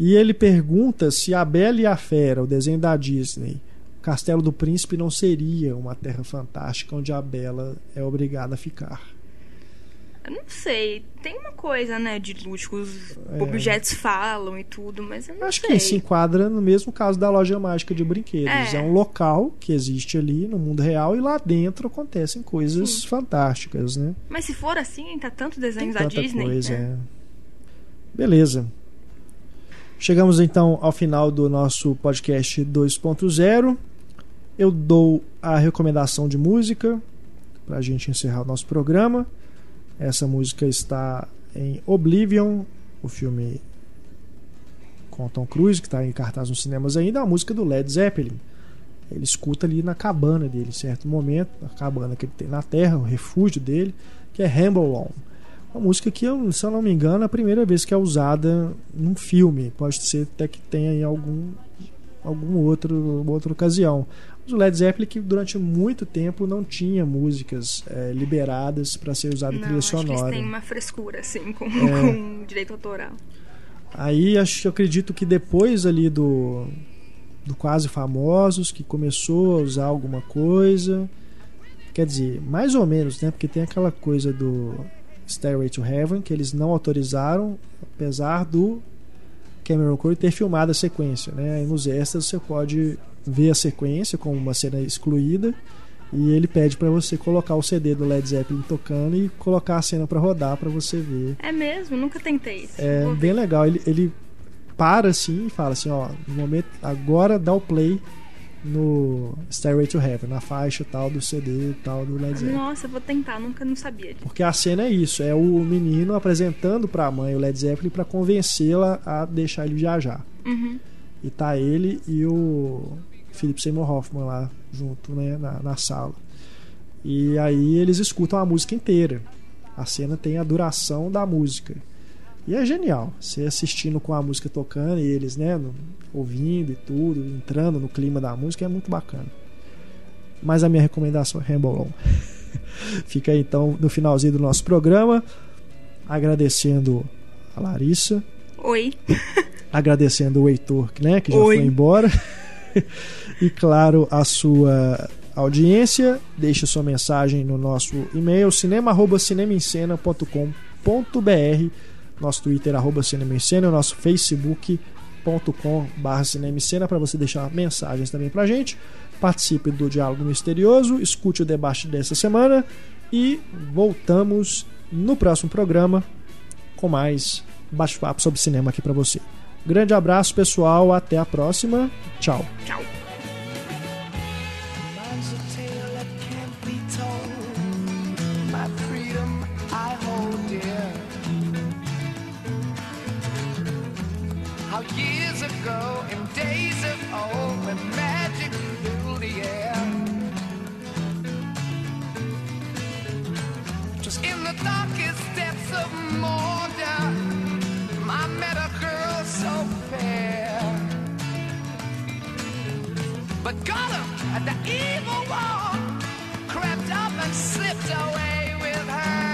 [SPEAKER 1] E ele pergunta se a Bela e a Fera, o desenho da Disney, Castelo do Príncipe não seria uma terra fantástica onde a Bela é obrigada a ficar.
[SPEAKER 3] Eu não sei. Tem uma coisa, né, de lúdico, os
[SPEAKER 1] É.
[SPEAKER 3] objetos falam e tudo, mas eu não
[SPEAKER 1] Acho
[SPEAKER 3] sei.
[SPEAKER 1] que se enquadra no mesmo caso da loja mágica de brinquedos. É.
[SPEAKER 3] É.
[SPEAKER 1] um local que existe ali no mundo real e lá dentro acontecem coisas
[SPEAKER 3] Sim.
[SPEAKER 1] fantásticas, né?
[SPEAKER 3] Mas se for assim, tá tanto
[SPEAKER 1] Tem
[SPEAKER 3] desenhos da Disney.
[SPEAKER 1] coisa.
[SPEAKER 3] né?
[SPEAKER 1] é. Beleza. Chegamos então ao final do nosso podcast 2.0. Eu dou a recomendação de música para a gente encerrar o nosso programa. Essa música está em Oblivion, o filme com Tom Cruise, que está em cartaz nos cinemas ainda, a música do Led Zeppelin. Ele escuta ali na cabana dele, em certo momento, a cabana que ele tem na terra, o refúgio dele, que é Hambleton. Uma música que, se eu não me engano, é a primeira vez que é usada num filme. Pode ser até que tenha em algum, algum outro outra ocasião. O Led Zeppelin que durante muito tempo não tinha músicas eh, liberadas para ser usada em
[SPEAKER 3] Não,
[SPEAKER 1] trilha
[SPEAKER 3] acho que eles
[SPEAKER 1] sonora.
[SPEAKER 3] têm uma frescura, assim, com,
[SPEAKER 1] É.
[SPEAKER 3] com direito autoral.
[SPEAKER 1] Aí acho que eu acredito que depois ali do do quase famosos que começou a usar alguma coisa, quer dizer, mais ou menos, né? Porque tem aquela coisa do Stairway to Heaven que eles não autorizaram, apesar do Cameron Crowe ter filmado a sequência, né? Aí nos extras você pode ver a sequência como uma cena excluída e ele pede para você colocar o CD do Led Zeppelin tocando e colocar a cena para rodar para você ver.
[SPEAKER 3] É mesmo, nunca tentei isso.
[SPEAKER 1] É
[SPEAKER 3] Vou ver.
[SPEAKER 1] bem legal. Ele, ele para assim e fala assim, ó, no momento agora dá o play no Stairway to Heaven, na faixa tal do CD e tal do Led Zeppelin.
[SPEAKER 3] Nossa, vou tentar, nunca não sabia disso.
[SPEAKER 1] Porque a cena é isso, é o menino apresentando pra mãe o Led Zeppelin pra convencê-la a deixar ele viajar.
[SPEAKER 3] Uhum.
[SPEAKER 1] E tá ele e o Philip Seymour Hoffman lá junto, né, na, na sala. E aí eles escutam a música inteira. A cena tem a duração da música. E é genial. Você assistindo com a música tocando e eles, né, ouvindo e tudo, entrando no clima da música, é muito bacana. Mas a minha recomendação é On. Fica aí então no finalzinho do nosso programa, agradecendo a Larissa,
[SPEAKER 3] Oi.
[SPEAKER 1] agradecendo o Heitor, né, que já
[SPEAKER 3] Oi.
[SPEAKER 1] foi embora. e claro, a sua audiência. Deixe sua mensagem no nosso e-mail cinema@cinemaencena.com.br, nosso Twitter arroba Cinema em Cena, nosso facebook.com/barra Cinema em Cena para você deixar mensagens também pra gente. Participe do Diálogo Misterioso, escute o debate dessa semana e voltamos no próximo programa com mais bate-papo sobre cinema aqui para você. Grande abraço, pessoal. Até a próxima. Tchau.
[SPEAKER 3] Tchau.
[SPEAKER 8] Mine's But Gollum and the evil one crept up and slipped away with her.